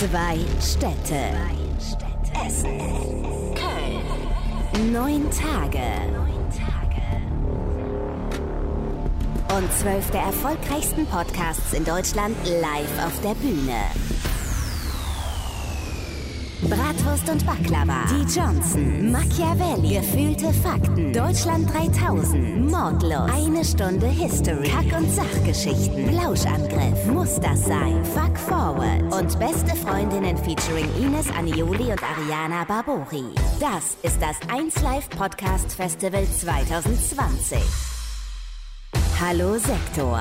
Zwei Städte. Essen. Köln. Neun Tage. Und zwölf der erfolgreichsten Podcasts in Deutschland live auf der Bühne. Bratwurst und Baklava. Die Johnson. Machiavelli. Gefühlte Fakten. Deutschland 3000. Mordlos. Eine Stunde History. Kack- und Sachgeschichten. Plauschangriff. Muss das sein? Fuck Forward. Und beste Freundinnen featuring Ines Anioli und Ariana Barbori. Das ist das 1Live Podcast Festival 2020. Hallo Sektor.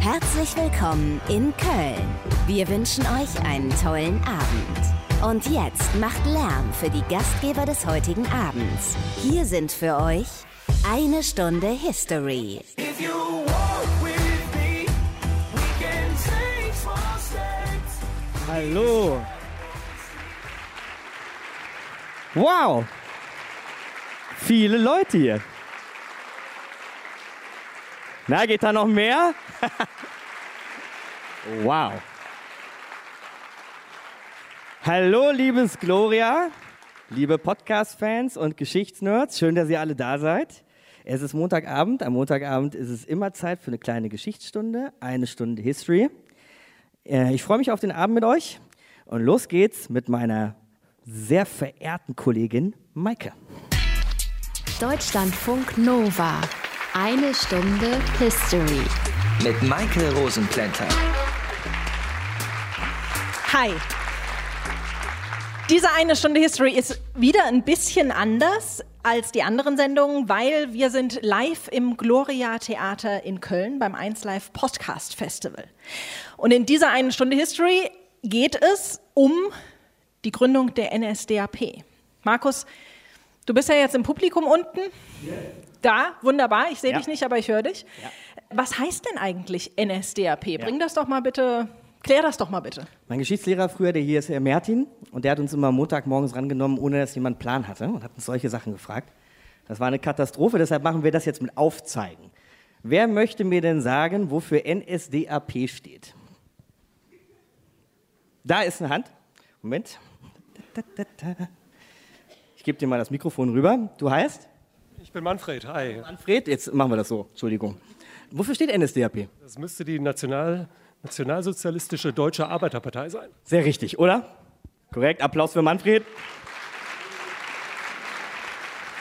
Herzlich willkommen in Köln. Wir wünschen euch einen tollen Abend. Und jetzt macht Lärm für die Gastgeber des heutigen Abends. Hier sind für euch eine Stunde History. Hallo. Wow. Viele Leute hier. Na, geht da noch mehr? wow. Hallo, liebes Gloria, liebe Podcast-Fans und Geschichtsnerds. Schön, dass ihr alle da seid. Es ist Montagabend. Am Montagabend ist es immer Zeit für eine kleine Geschichtsstunde, eine Stunde History. Äh, Ich freue mich auf den Abend mit euch. Und los geht's mit meiner sehr verehrten Kollegin Maike. Deutschlandfunk Nova. Eine Stunde History. mit Michael Rosenplanter. Hi. Diese eine Stunde History ist wieder ein bisschen anders als die anderen Sendungen, weil wir sind live im Gloria Theater in Köln beim 1Live Podcast Festival. Und in dieser einen Stunde History geht es um die Gründung der NSDAP. Markus, du bist ja jetzt im Publikum unten. Da, wunderbar. Ich sehe Ja. dich nicht, aber ich höre dich. Was heißt denn eigentlich NSDAP? Bring das doch mal bitte, klär das doch mal bitte. Mein Geschichtslehrer früher, der hier ist Herr Mertin, und der hat uns immer Montagmorgens rangenommen, ohne dass jemand einen Plan hatte und hat uns solche Sachen gefragt. Das war eine Katastrophe, deshalb machen wir das jetzt mit Aufzeigen. Wer möchte mir denn sagen, wofür NSDAP steht? Da ist eine Hand. Moment. Ich gebe dir mal das Mikrofon rüber. Du heißt? Ich bin Manfred, hi. Manfred. Jetzt machen wir das so. Entschuldigung. Wofür steht NSDAP? Das müsste die National Nationalsozialistische Deutsche Arbeiterpartei sein. Sehr richtig, oder? Korrekt. Applaus für Manfred.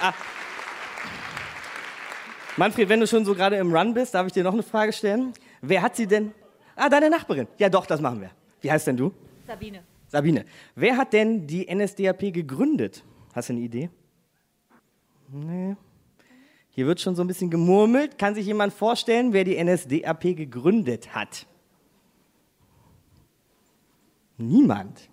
Ah. Manfred, wenn du schon so gerade im Run bist, darf ich dir noch eine Frage stellen? Wer hat sie denn? Ah, deine Nachbarin. Ja, doch, das machen wir. Wie heißt denn du? Sabine. Sabine. Wer hat denn die NSDAP gegründet? Hast du eine Idee? Nee. Hier wird schon so ein bisschen gemurmelt. Kann sich jemand vorstellen, wer die NSDAP gegründet hat? Niemand.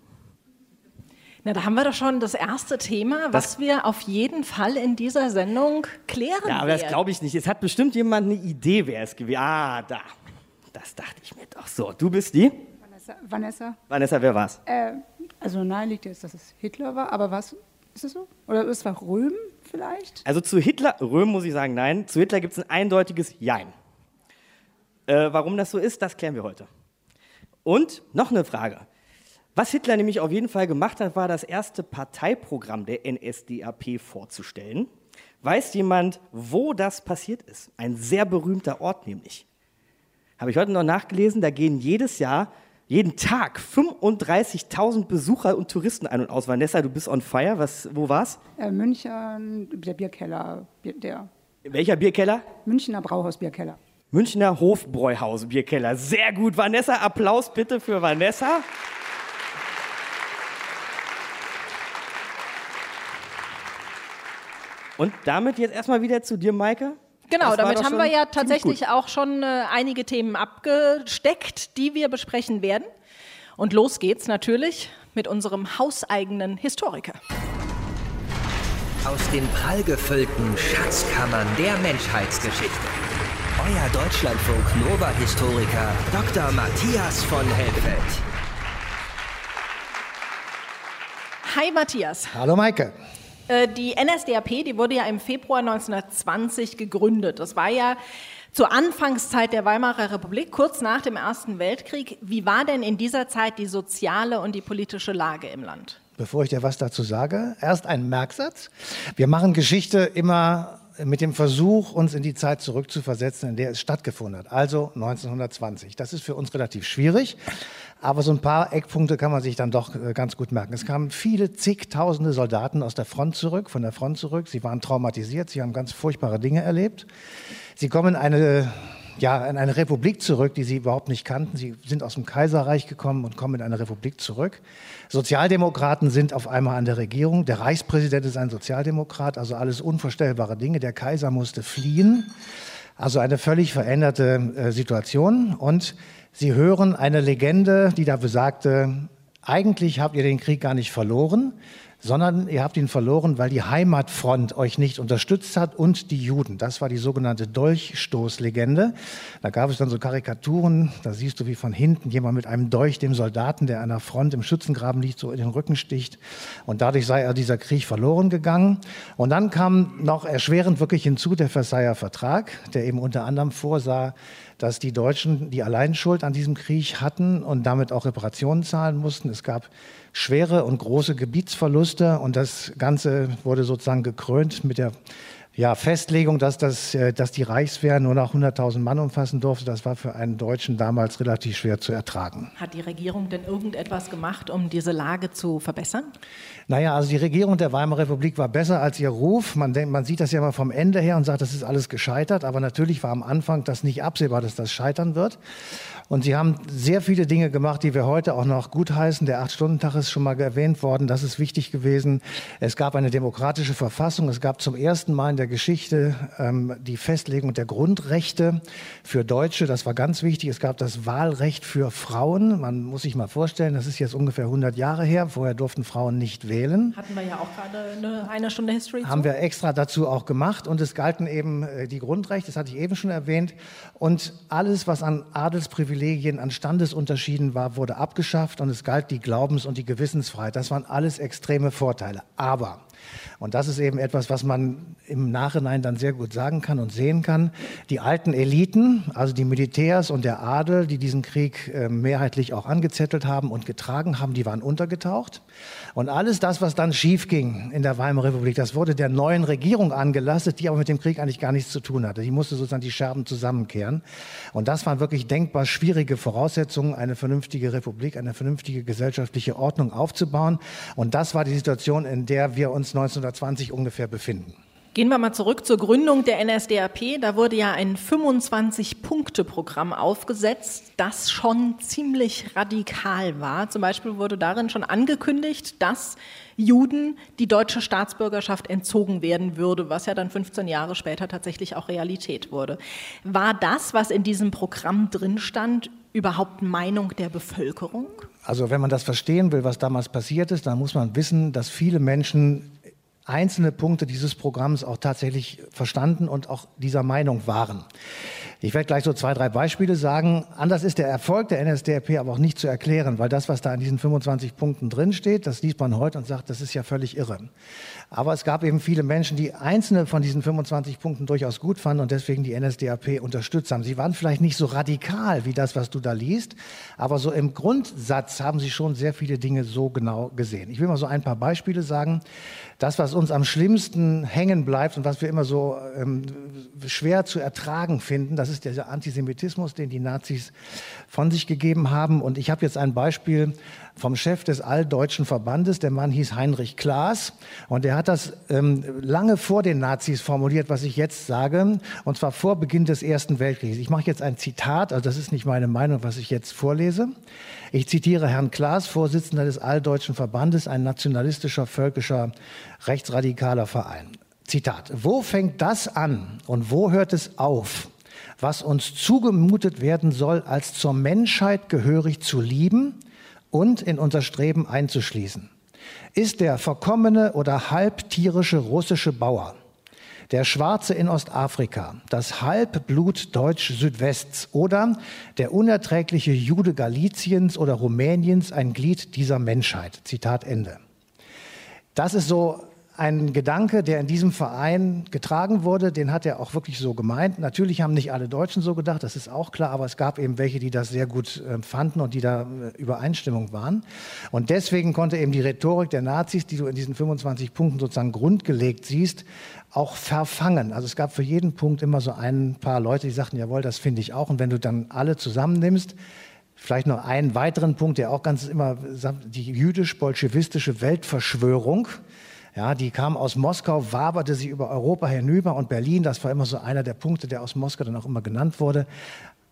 Na, da haben wir doch schon das erste Thema, was Das- wir auf jeden Fall in dieser Sendung klären Ja, aber das werden. glaube ich nicht. Es hat bestimmt jemand eine Idee, wer es gewesen Ah, da. Das dachte ich mir doch. So, du bist die? Vanessa, Vanessa Vanessa, wer war's? äh, also nahe liegt jetzt, dass es Hitler war, aber was, ist es so? Oder es war Röhm vielleicht? Also zu Hitler, Röhm muss ich sagen, nein. Zu Hitler gibt es ein eindeutiges Jein. Äh, warum das so ist, das klären wir heute. Und noch eine Frage. Was Hitler nämlich auf jeden Fall gemacht hat, war das erste Parteiprogramm der NSDAP vorzustellen. Weiß jemand, wo das passiert ist? Ein sehr berühmter Ort nämlich. Habe ich heute noch nachgelesen, da gehen jedes Jahr, jeden Tag 35.000 Besucher und Touristen ein und aus. Vanessa, du bist on fire. Was, wo war's? Äh, München, der Bierkeller, Bier, der Welcher Bierkeller? Münchner Brauhaus Bierkeller. Münchner Hofbräuhaus Bierkeller. Sehr gut. Vanessa, Applaus bitte für Vanessa. Und damit jetzt erstmal wieder zu dir, Maike. Genau, damit haben wir ja tatsächlich auch schon äh, einige Themen abgesteckt, die wir besprechen werden. Und los geht's natürlich mit unserem hauseigenen Historiker. Aus den prallgefüllten Schatzkammern der Menschheitsgeschichte. Euer Deutschlandfunk Nova-Historiker Dr. Matthias von Helfeld. Hi Matthias, Hallo Maike. Äh, die NSDAP, die wurde ja im Februar 1920 gegründet. Das war ja zur Anfangszeit der Weimarer Republik, kurz nach dem Ersten Weltkrieg. Wie war denn in dieser Zeit die soziale und die politische Lage im Land? Bevor ich dir was dazu sage, erst ein Merksatz. Wir machen Geschichte immer mit dem Versuch, uns in die Zeit zurückzuversetzen, in der es stattgefunden hat, also 1920. Das ist für uns relativ schwierig, aber so ein paar Eckpunkte kann man sich dann doch äh, ganz gut merken. Es kamen viele, zigtausende Soldaten aus der Front zurück, von der Front zurück. Sie waren traumatisiert, sie haben ganz furchtbare Dinge erlebt. Sie kommen in eine ja, in eine Republik zurück, die sie überhaupt nicht kannten. Sie sind aus dem Kaiserreich gekommen und kommen in eine Republik zurück. Sozialdemokraten sind auf einmal an der Regierung. Der Reichspräsident ist ein Sozialdemokrat, also alles unvorstellbare Dinge. Der Kaiser musste fliehen. Also eine völlig veränderte äh, Situation. Und sie hören eine Legende, die da besagte, eigentlich habt ihr den Krieg gar nicht verloren sondern ihr habt ihn verloren, weil die Heimatfront euch nicht unterstützt hat und die Juden. Das war die sogenannte Dolchstoßlegende. Da gab es dann so Karikaturen, da siehst du, wie von hinten jemand mit einem Dolch dem Soldaten, der an der Front im Schützengraben liegt, so in den Rücken sticht. Und dadurch sei er dieser Krieg verloren gegangen. Und dann kam noch erschwerend wirklich hinzu der Versailler Vertrag, der eben unter anderem vorsah, dass die Deutschen die Alleinschuld an diesem Krieg hatten und damit auch Reparationen zahlen mussten. Es gab schwere und große Gebietsverluste und das Ganze wurde sozusagen gekrönt mit der ja, Festlegung, dass, das, äh, dass die Reichswehr nur noch 100.000 Mann umfassen durfte, das war für einen Deutschen damals relativ schwer zu ertragen. Hat die Regierung denn irgendetwas gemacht, um diese Lage zu verbessern? Naja, also die Regierung der Weimarer Republik war besser als ihr Ruf. Man, denkt, man sieht das ja immer vom Ende her und sagt, das ist alles gescheitert. Aber natürlich war am Anfang das nicht absehbar, dass das scheitern wird. Und sie haben sehr viele Dinge gemacht, die wir heute auch noch gutheißen. Der Acht-Stunden-Tag ist schon mal erwähnt worden. Das ist wichtig gewesen. Es gab eine demokratische Verfassung. Es gab zum ersten Mal in der Geschichte ähm, die Festlegung der Grundrechte für Deutsche. Das war ganz wichtig. Es gab das Wahlrecht für Frauen. Man muss sich mal vorstellen, das ist jetzt ungefähr 100 Jahre her. Vorher durften Frauen nicht wählen. Hatten wir ja auch gerade eine, eine Stunde History. Haben zu? wir extra dazu auch gemacht. Und es galten eben äh, die Grundrechte, das hatte ich eben schon erwähnt. Und alles, was an Adelsprivilegien Privilegien an Standesunterschieden war, wurde abgeschafft und es galt die Glaubens- und die Gewissensfreiheit. Das waren alles extreme Vorteile. Aber und das ist eben etwas, was man im Nachhinein dann sehr gut sagen kann und sehen kann. Die alten Eliten, also die Militärs und der Adel, die diesen Krieg äh, mehrheitlich auch angezettelt haben und getragen haben, die waren untergetaucht. Und alles das, was dann schief ging in der Weimarer Republik, das wurde der neuen Regierung angelastet, die aber mit dem Krieg eigentlich gar nichts zu tun hatte. Die musste sozusagen die Scherben zusammenkehren. Und das waren wirklich denkbar schwierige Voraussetzungen, eine vernünftige Republik, eine vernünftige gesellschaftliche Ordnung aufzubauen. Und das war die Situation, in der wir uns 1920 ungefähr befinden. Gehen wir mal zurück zur Gründung der NSDAP. Da wurde ja ein 25-Punkte-Programm aufgesetzt, das schon ziemlich radikal war. Zum Beispiel wurde darin schon angekündigt, dass Juden die deutsche Staatsbürgerschaft entzogen werden würde, was ja dann 15 Jahre später tatsächlich auch Realität wurde. War das, was in diesem Programm drin stand, überhaupt Meinung der Bevölkerung? Also wenn man das verstehen will, was damals passiert ist, dann muss man wissen, dass viele Menschen einzelne Punkte dieses Programms auch tatsächlich verstanden und auch dieser Meinung waren. Ich werde gleich so zwei, drei Beispiele sagen. Anders ist der Erfolg der NSDAP aber auch nicht zu erklären, weil das, was da in diesen 25 Punkten drinsteht, das liest man heute und sagt, das ist ja völlig irre. Aber es gab eben viele Menschen, die einzelne von diesen 25 Punkten durchaus gut fanden und deswegen die NSDAP unterstützt haben. Sie waren vielleicht nicht so radikal wie das, was du da liest, aber so im Grundsatz haben sie schon sehr viele Dinge so genau gesehen. Ich will mal so ein paar Beispiele sagen. Das, was uns am schlimmsten hängen bleibt und was wir immer so ähm, schwer zu ertragen finden, das ist der Antisemitismus, den die Nazis von sich gegeben haben. Und ich habe jetzt ein Beispiel vom Chef des Alldeutschen Verbandes. Der Mann hieß Heinrich Klaas und der hat das ähm, lange vor den Nazis formuliert, was ich jetzt sage, und zwar vor Beginn des Ersten Weltkriegs. Ich mache jetzt ein Zitat, also das ist nicht meine Meinung, was ich jetzt vorlese. Ich zitiere Herrn Klaas, Vorsitzender des Alldeutschen Verbandes, ein nationalistischer, völkischer, rechtsradikaler Verein. Zitat. Wo fängt das an und wo hört es auf, was uns zugemutet werden soll, als zur Menschheit gehörig zu lieben und in unser Streben einzuschließen? Ist der verkommene oder halbtierische russische Bauer, der Schwarze in Ostafrika, das Halbblut Deutsch Südwests oder der unerträgliche Jude Galiciens oder Rumäniens ein Glied dieser Menschheit. Zitat Ende. Das ist so ein Gedanke, der in diesem Verein getragen wurde, den hat er auch wirklich so gemeint. Natürlich haben nicht alle Deutschen so gedacht, das ist auch klar, aber es gab eben welche, die das sehr gut äh, fanden und die da äh, Übereinstimmung waren. Und deswegen konnte eben die Rhetorik der Nazis, die du in diesen 25 Punkten sozusagen grundgelegt siehst, auch verfangen. Also es gab für jeden Punkt immer so ein paar Leute, die sagten, jawohl, das finde ich auch. Und wenn du dann alle zusammennimmst, Vielleicht noch einen weiteren Punkt, der auch ganz immer, die jüdisch-bolschewistische Weltverschwörung, ja, die kam aus Moskau, waberte sie über Europa hinüber und Berlin, das war immer so einer der Punkte, der aus Moskau dann auch immer genannt wurde.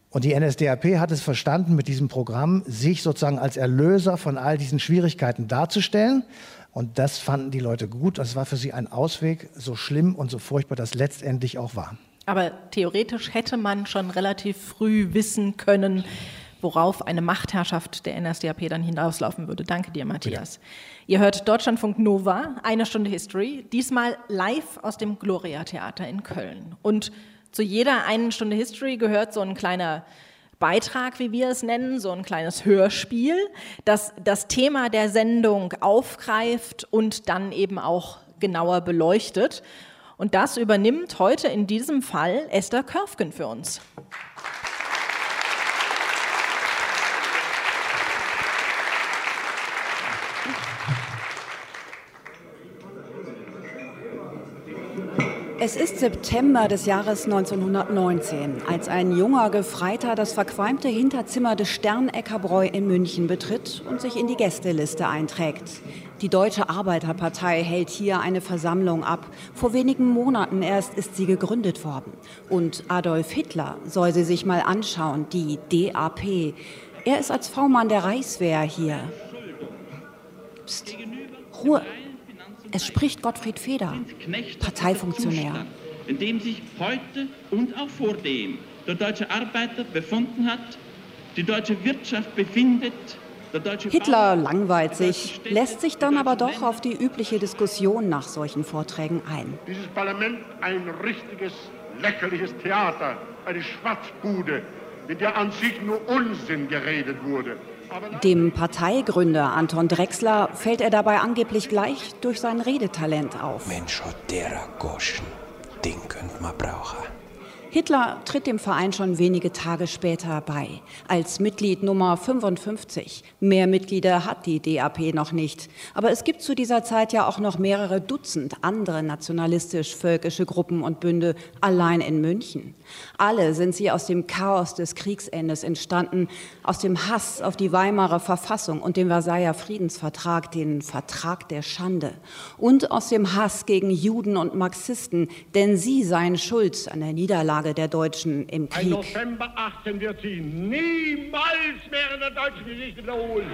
Und die NSDAP hat es verstanden, mit diesem Programm sich sozusagen als Erlöser von all diesen Schwierigkeiten darzustellen. Und das fanden die Leute gut. Das war für sie ein Ausweg, so schlimm und so furchtbar das letztendlich auch war. Aber theoretisch hätte man schon relativ früh wissen können, worauf eine Machtherrschaft der NSDAP dann hinauslaufen würde. Danke dir, Matthias. Bitte. Ihr hört Deutschlandfunk Nova, eine Stunde History, diesmal live aus dem Gloria Theater in Köln. Und zu jeder einen Stunde History gehört so ein kleiner Beitrag, wie wir es nennen, so ein kleines Hörspiel, das das Thema der Sendung aufgreift und dann eben auch genauer beleuchtet. Und das übernimmt heute in diesem Fall Esther Körfgen für uns. Es ist September des Jahres 1919, als ein junger Gefreiter das verqualmte Hinterzimmer des Sterneckerbräu in München betritt und sich in die Gästeliste einträgt. Die Deutsche Arbeiterpartei hält hier eine Versammlung ab. Vor wenigen Monaten erst ist sie gegründet worden. Und Adolf Hitler soll sie sich mal anschauen, die DAP. Er ist als V-Mann der Reichswehr hier. Psst. Ruhe. Es spricht Gottfried Feder, Parteifunktionär. In dem sich heute und auch vor dem der deutsche Arbeiter befunden hat, die deutsche Wirtschaft befindet, Hitler langweilt sich, lässt sich dann aber doch auf die übliche Diskussion nach solchen Vorträgen ein. Dieses Parlament ein richtiges, lächerliches Theater, eine Schwarzbude, in der an sich nur Unsinn geredet wurde. Dem Parteigründer Anton Drexler fällt er dabei angeblich gleich durch sein Redetalent auf. Mensch, der Goschen, den könnte man brauchen. Hitler tritt dem Verein schon wenige Tage später bei, als Mitglied Nummer 55. Mehr Mitglieder hat die DAP noch nicht. Aber es gibt zu dieser Zeit ja auch noch mehrere Dutzend andere nationalistisch-völkische Gruppen und Bünde allein in München. Alle sind sie aus dem Chaos des Kriegsendes entstanden, aus dem Hass auf die Weimarer Verfassung und den Versailler Friedensvertrag, den Vertrag der Schande. Und aus dem Hass gegen Juden und Marxisten, denn sie seien schuld an der Niederlage Niederlage der Deutschen im Krieg. Ein November 18 wird sie niemals mehr in der deutschen Geschichte wiederholen.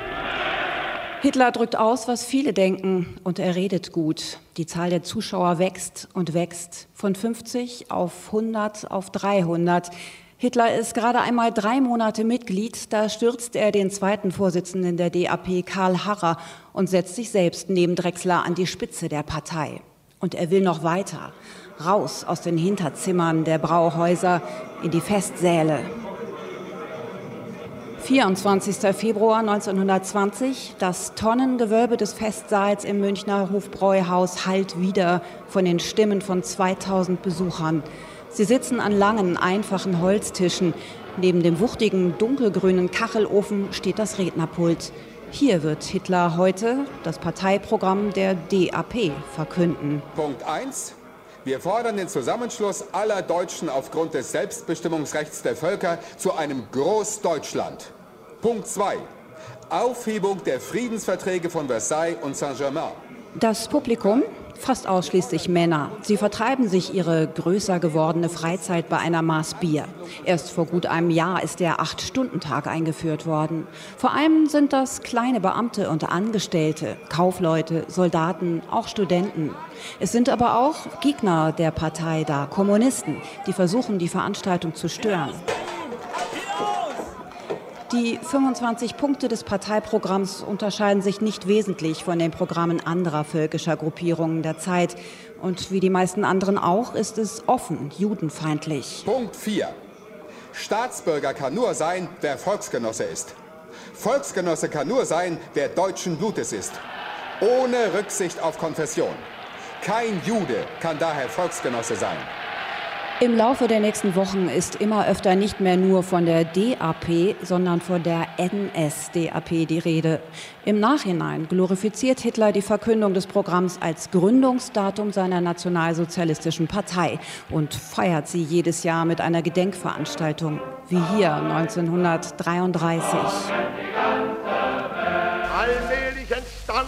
Hitler drückt aus, was viele denken, und er redet gut. Die Zahl der Zuschauer wächst und wächst. Von 50 auf 100 auf 300. Hitler ist gerade einmal drei Monate Mitglied. Da stürzt er den zweiten Vorsitzenden der DAP, Karl Harrer, und setzt sich selbst neben Drexler an die Spitze der Partei. Und er will noch weiter raus aus den Hinterzimmern der Brauhäuser in die Festsäle. 24. Februar 1920, das Tonnengewölbe des Festsaals im Münchner Hofbräuhaus hallt wieder von den Stimmen von 2000 Besuchern. Sie sitzen an langen, einfachen Holztischen. Neben dem wuchtigen, dunkelgrünen Kachelofen steht das Rednerpult. Hier wird Hitler heute das Parteiprogramm der DAP verkünden. Punkt 1. Wir fordern den Zusammenschluss aller Deutschen aufgrund des Selbstbestimmungsrechts der Völker zu einem Großdeutschland. Punkt 2. Aufhebung der Friedensverträge von Versailles und Saint-Germain. Das Publikum fast ausschließlich Männer. Sie vertreiben sich ihre größer gewordene Freizeit bei einer Maß Bier. Erst vor gut einem Jahr ist der Acht-Stunden-Tag eingeführt worden. Vor allem sind das kleine Beamte und Angestellte, Kaufleute, Soldaten, auch Studenten. Es sind aber auch Gegner der Partei da, Kommunisten, die versuchen, die Veranstaltung zu stören. Die 25 Punkte des Parteiprogramms unterscheiden sich nicht wesentlich von den Programmen anderer völkischer Gruppierungen der Zeit. Und wie die meisten anderen auch, ist es offen judenfeindlich. Punkt 4. Staatsbürger kann nur sein, wer Volksgenosse ist. Volksgenosse kann nur sein, wer deutschen Blutes ist. Ohne Rücksicht auf Konfession. Kein Jude kann daher Volksgenosse sein. Im Laufe der nächsten Wochen ist immer öfter nicht mehr nur von der DAP, sondern von der NSDAP die Rede. Im Nachhinein glorifiziert Hitler die Verkündung des Programms als Gründungsdatum seiner nationalsozialistischen Partei und feiert sie jedes Jahr mit einer Gedenkveranstaltung, wie hier 1933. Allmählich entstand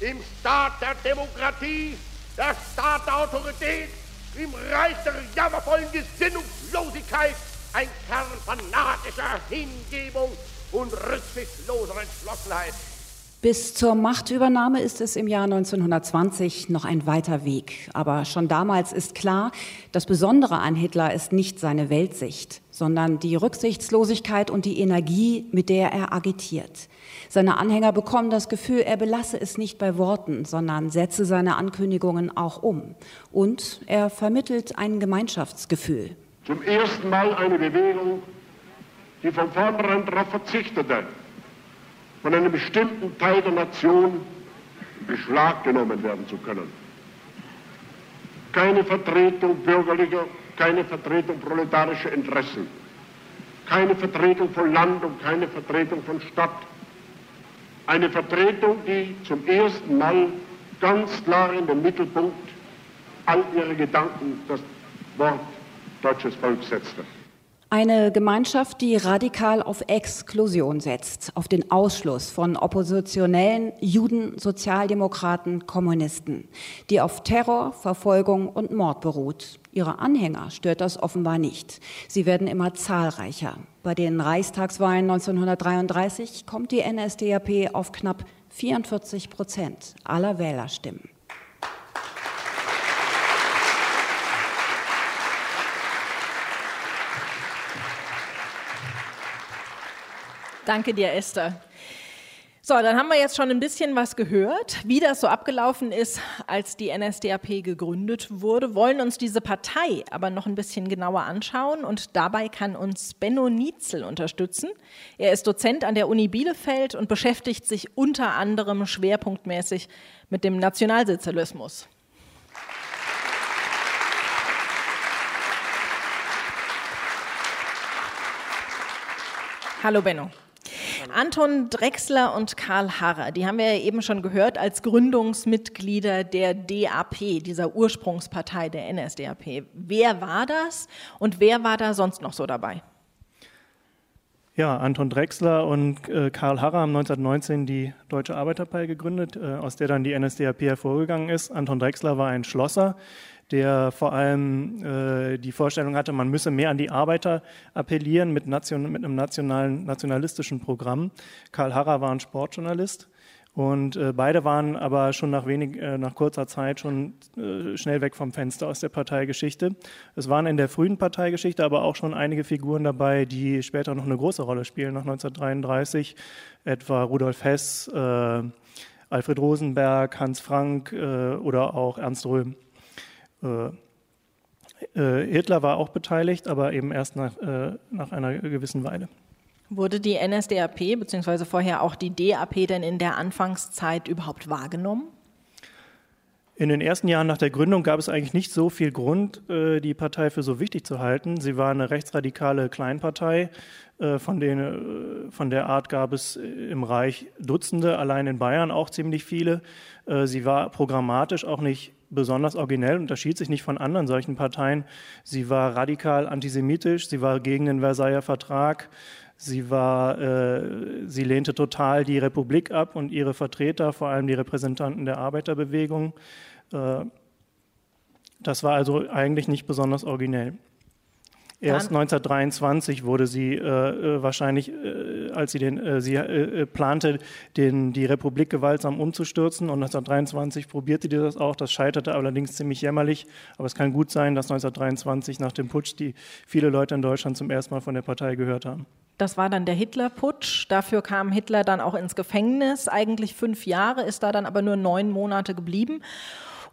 im Staat der Demokratie, der Staat der Autorität, im Reich der jammervollen Gesinnungslosigkeit ein Kern fanatischer Hingebung und rücksichtsloser Entschlossenheit. Bis zur Machtübernahme ist es im Jahr 1920 noch ein weiter Weg. Aber schon damals ist klar, das Besondere an Hitler ist nicht seine Weltsicht, sondern die Rücksichtslosigkeit und die Energie, mit der er agitiert. Seine Anhänger bekommen das Gefühl, er belasse es nicht bei Worten, sondern setze seine Ankündigungen auch um. Und er vermittelt ein Gemeinschaftsgefühl. Zum ersten Mal eine Bewegung, die von vornherein darauf verzichtete, von einem bestimmten Teil der Nation beschlaggenommen werden zu können. Keine Vertretung bürgerlicher, keine Vertretung proletarischer Interessen, keine Vertretung von Land und keine Vertretung von Stadt. Eine Vertretung, die zum ersten Mal ganz klar in den Mittelpunkt all ihre Gedanken das Wort deutsches Volk setzte. Eine Gemeinschaft, die radikal auf Exklusion setzt, auf den Ausschluss von Oppositionellen, Juden, Sozialdemokraten, Kommunisten, die auf Terror, Verfolgung und Mord beruht. Ihre Anhänger stört das offenbar nicht. Sie werden immer zahlreicher. Bei den Reichstagswahlen 1933 kommt die NSDAP auf knapp 44 Prozent aller Wählerstimmen. Danke dir, Esther. So, dann haben wir jetzt schon ein bisschen was gehört, wie das so abgelaufen ist, als die NSDAP gegründet wurde, wollen uns diese Partei aber noch ein bisschen genauer anschauen und dabei kann uns Benno Nietzel unterstützen. Er ist Dozent an der Uni Bielefeld und beschäftigt sich unter anderem schwerpunktmäßig mit dem Nationalsozialismus. Hallo Benno. Anton Drexler und Karl Harrer, die haben wir ja eben schon gehört als Gründungsmitglieder der DAP, dieser Ursprungspartei der NSDAP. Wer war das und wer war da sonst noch so dabei? Ja, Anton Drexler und äh, Karl Harrer haben 1919 die Deutsche Arbeiterpartei gegründet, äh, aus der dann die NSDAP hervorgegangen ist. Anton Drexler war ein Schlosser, der vor allem äh, die Vorstellung hatte, man müsse mehr an die Arbeiter appellieren mit, nation, mit einem nationalen, nationalistischen Programm. Karl Harrer war ein Sportjournalist. Und äh, beide waren aber schon nach, wenig, äh, nach kurzer Zeit schon äh, schnell weg vom Fenster aus der Parteigeschichte. Es waren in der frühen Parteigeschichte aber auch schon einige Figuren dabei, die später noch eine große Rolle spielen, nach 1933, etwa Rudolf Hess, äh, Alfred Rosenberg, Hans Frank äh, oder auch Ernst Röhm. Äh, äh, Hitler war auch beteiligt, aber eben erst nach, äh, nach einer gewissen Weile. Wurde die NSDAP beziehungsweise vorher auch die DAP denn in der Anfangszeit überhaupt wahrgenommen? In den ersten Jahren nach der Gründung gab es eigentlich nicht so viel Grund, die Partei für so wichtig zu halten. Sie war eine rechtsradikale Kleinpartei. Von, den, von der Art gab es im Reich Dutzende, allein in Bayern auch ziemlich viele. Sie war programmatisch auch nicht besonders originell, unterschied sich nicht von anderen solchen Parteien. Sie war radikal antisemitisch, sie war gegen den Versailler Vertrag, sie, war, äh, sie lehnte total die Republik ab und ihre Vertreter, vor allem die Repräsentanten der Arbeiterbewegung. Äh, das war also eigentlich nicht besonders originell. Erst 1923 wurde sie äh, äh, wahrscheinlich, äh, als sie den, äh, sie äh, äh, plante, den, die Republik gewaltsam umzustürzen und 1923 probierte die das auch. Das scheiterte allerdings ziemlich jämmerlich. Aber es kann gut sein, dass 1923 nach dem Putsch die viele Leute in Deutschland zum ersten Mal von der Partei gehört haben. Das war dann der Hitlerputsch. Dafür kam Hitler dann auch ins Gefängnis. Eigentlich fünf Jahre, ist da dann aber nur neun Monate geblieben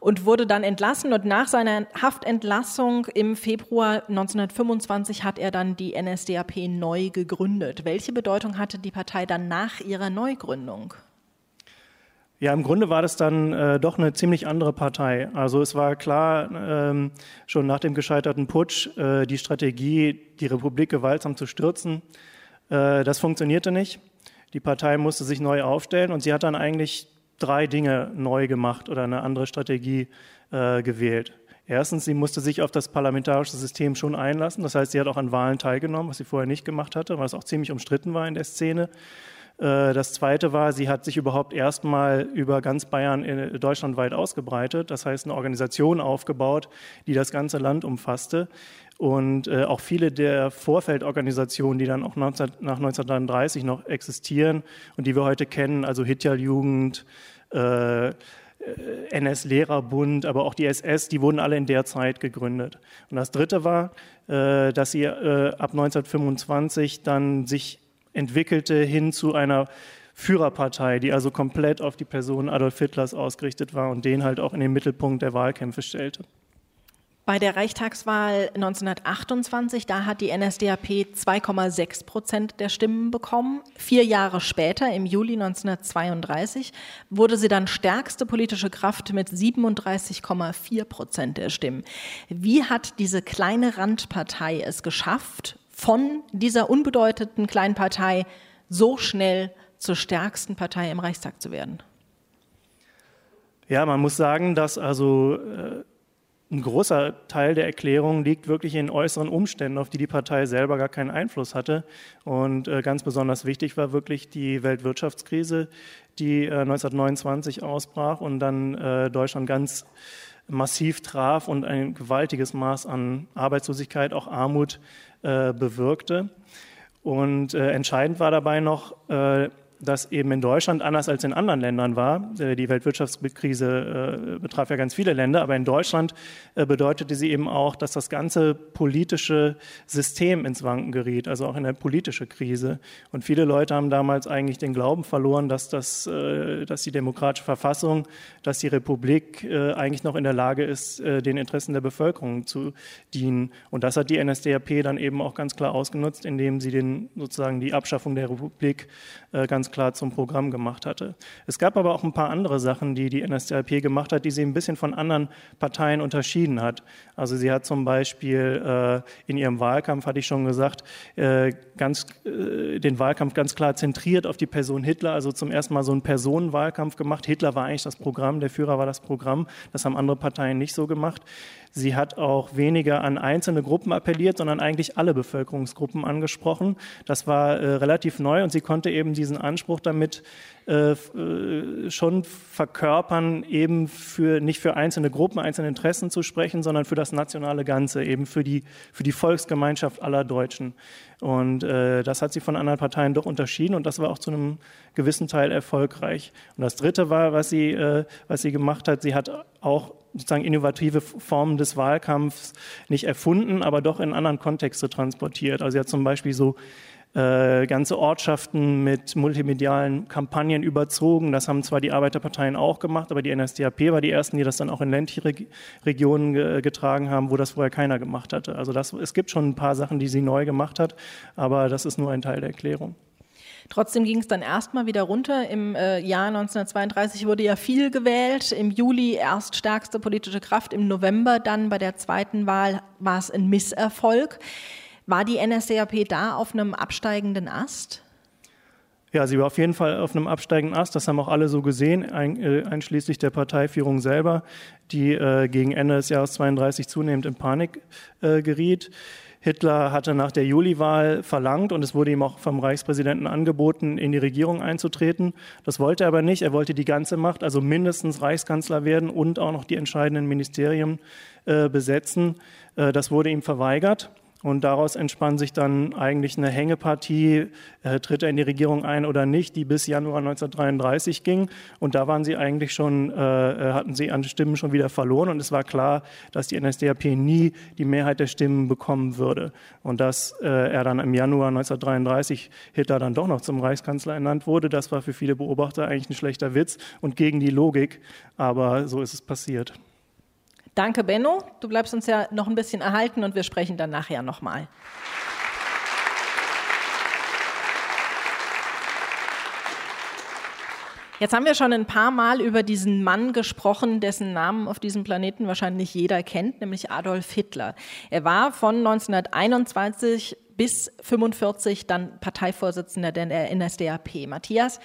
und wurde dann entlassen. Und nach seiner Haftentlassung im Februar 1925 hat er dann die NSDAP neu gegründet. Welche Bedeutung hatte die Partei dann nach ihrer Neugründung? Ja, im Grunde war das dann äh, doch eine ziemlich andere Partei. Also es war klar, ähm, schon nach dem gescheiterten Putsch, äh, die Strategie, die Republik gewaltsam zu stürzen, das funktionierte nicht. Die Partei musste sich neu aufstellen und sie hat dann eigentlich drei Dinge neu gemacht oder eine andere Strategie äh, gewählt. Erstens, sie musste sich auf das parlamentarische System schon einlassen. Das heißt, sie hat auch an Wahlen teilgenommen, was sie vorher nicht gemacht hatte, was auch ziemlich umstritten war in der Szene. Äh, das zweite war, sie hat sich überhaupt erstmal über ganz Bayern in, deutschlandweit ausgebreitet. Das heißt, eine Organisation aufgebaut, die das ganze Land umfasste. Und äh, auch viele der Vorfeldorganisationen, die dann auch 19, nach 1933 noch existieren und die wir heute kennen, also Hitlerjugend, äh, NS-Lehrerbund, aber auch die SS, die wurden alle in der Zeit gegründet. Und das Dritte war, äh, dass sie äh, ab 1925 dann sich entwickelte hin zu einer Führerpartei, die also komplett auf die Person Adolf Hitlers ausgerichtet war und den halt auch in den Mittelpunkt der Wahlkämpfe stellte. Bei der Reichstagswahl 1928, da hat die NSDAP 2,6 Prozent der Stimmen bekommen. Vier Jahre später, im Juli 1932, wurde sie dann stärkste politische Kraft mit 37,4 Prozent der Stimmen. Wie hat diese kleine Randpartei es geschafft, von dieser unbedeutenden kleinen Partei so schnell zur stärksten Partei im Reichstag zu werden? Ja, man muss sagen, dass also äh, ein großer Teil der Erklärung liegt wirklich in äußeren Umständen, auf die die Partei selber gar keinen Einfluss hatte. Und äh, ganz besonders wichtig war wirklich die Weltwirtschaftskrise, die äh, 1929 ausbrach und dann äh, Deutschland ganz massiv traf und ein gewaltiges Maß an Arbeitslosigkeit, auch Armut äh, bewirkte. Und äh, entscheidend war dabei noch, äh, das eben in Deutschland anders als in anderen Ländern war. Äh, die Weltwirtschaftskrise äh, betraf ja ganz viele Länder, aber in Deutschland äh, bedeutete sie eben auch, dass das ganze politische System ins Wanken geriet, also auch in eine politische Krise. Und viele Leute haben damals eigentlich den Glauben verloren, dass, das, dass die demokratische Verfassung, dass die Republik eigentlich noch in der Lage ist, den Interessen der Bevölkerung zu dienen. Und das hat die NSDAP dann eben auch ganz klar ausgenutzt, indem sie den, sozusagen die Abschaffung der Republik ganz klar zum Programm gemacht hatte. Es gab aber auch ein paar andere Sachen, die die NSDAP gemacht hat, die sie ein bisschen von anderen Parteien unterschieden hat. Also sie hat zum Beispiel äh, in ihrem Wahlkampf, hatte ich schon gesagt, äh, ganz, äh, den Wahlkampf ganz klar zentriert auf die Person Hitler, also zum ersten Mal so einen Personenwahlkampf gemacht. Hitler war eigentlich das Programm, der Führer war das Programm. Das haben andere Parteien nicht so gemacht. Sie hat auch weniger an einzelne Gruppen appelliert, sondern eigentlich alle Bevölkerungsgruppen angesprochen. Das war äh, relativ neu und sie konnte eben diesen Anspruch damit äh, äh, schon verkörpern, eben für, nicht für einzelne Gruppen, einzelne Interessen zu sprechen, sondern für das nationale Ganze, eben für die, für die Volksgemeinschaft aller Deutschen. Und äh, das hat sie von anderen Parteien doch unterschieden und das war auch zu einem gewissen Teil erfolgreich. Und das Dritte war, was sie, äh, was sie gemacht hat, sie hat auch sozusagen innovative Formen des Wahlkampfs nicht erfunden, aber doch in anderen Kontexte transportiert. Also sie hat zum Beispiel so äh, ganze Ortschaften mit multimedialen Kampagnen überzogen. Das haben zwar die Arbeiterparteien auch gemacht, aber die NSDAP war die ersten, die das dann auch in ländliche Reg Regionen ge getragen haben, wo das vorher keiner gemacht hatte. Also das, es gibt schon ein paar Sachen, die sie neu gemacht hat, aber das ist nur ein Teil der Erklärung. Trotzdem ging es dann erstmal wieder runter. Im äh, Jahr 1932 wurde ja viel gewählt. Im Juli erst stärkste politische Kraft. Im November dann bei der zweiten Wahl war es ein Misserfolg. War die NSDAP da auf einem absteigenden Ast? Ja, sie war auf jeden Fall auf einem absteigenden Ast. Das haben auch alle so gesehen, äh, einschließlich der Parteiführung selber, die äh, gegen Ende des Jahres 32 zunehmend in Panik äh, geriet. Hitler hatte nach der Juliwahl verlangt und es wurde ihm auch vom Reichspräsidenten angeboten, in die Regierung einzutreten. Das wollte er aber nicht. Er wollte die ganze Macht, also mindestens Reichskanzler werden und auch noch die entscheidenden Ministerien äh, besetzen. Äh, das wurde ihm verweigert. Und daraus entspann sich dann eigentlich eine Hängepartie, äh, tritt er in die Regierung ein oder nicht, die bis Januar 1933 ging. Und da waren sie eigentlich schon, äh, äh, hatten sie an Stimmen schon wieder verloren. Und es war klar, dass die NSDAP nie die Mehrheit der Stimmen bekommen würde. Und dass äh, er dann im Januar 1933 Hitler dann doch noch zum Reichskanzler ernannt wurde, das war für viele Beobachter eigentlich ein schlechter Witz und gegen die Logik. Aber so ist es passiert. Danke, Benno. Du bleibst uns ja noch ein bisschen erhalten und wir sprechen dann nachher nochmal. Jetzt haben wir schon ein paar Mal über diesen Mann gesprochen, dessen Namen auf diesem Planeten wahrscheinlich jeder kennt, nämlich Adolf Hitler. Er war von 1921 bis 45 dann Parteivorsitzender der NSDAP. Matthias,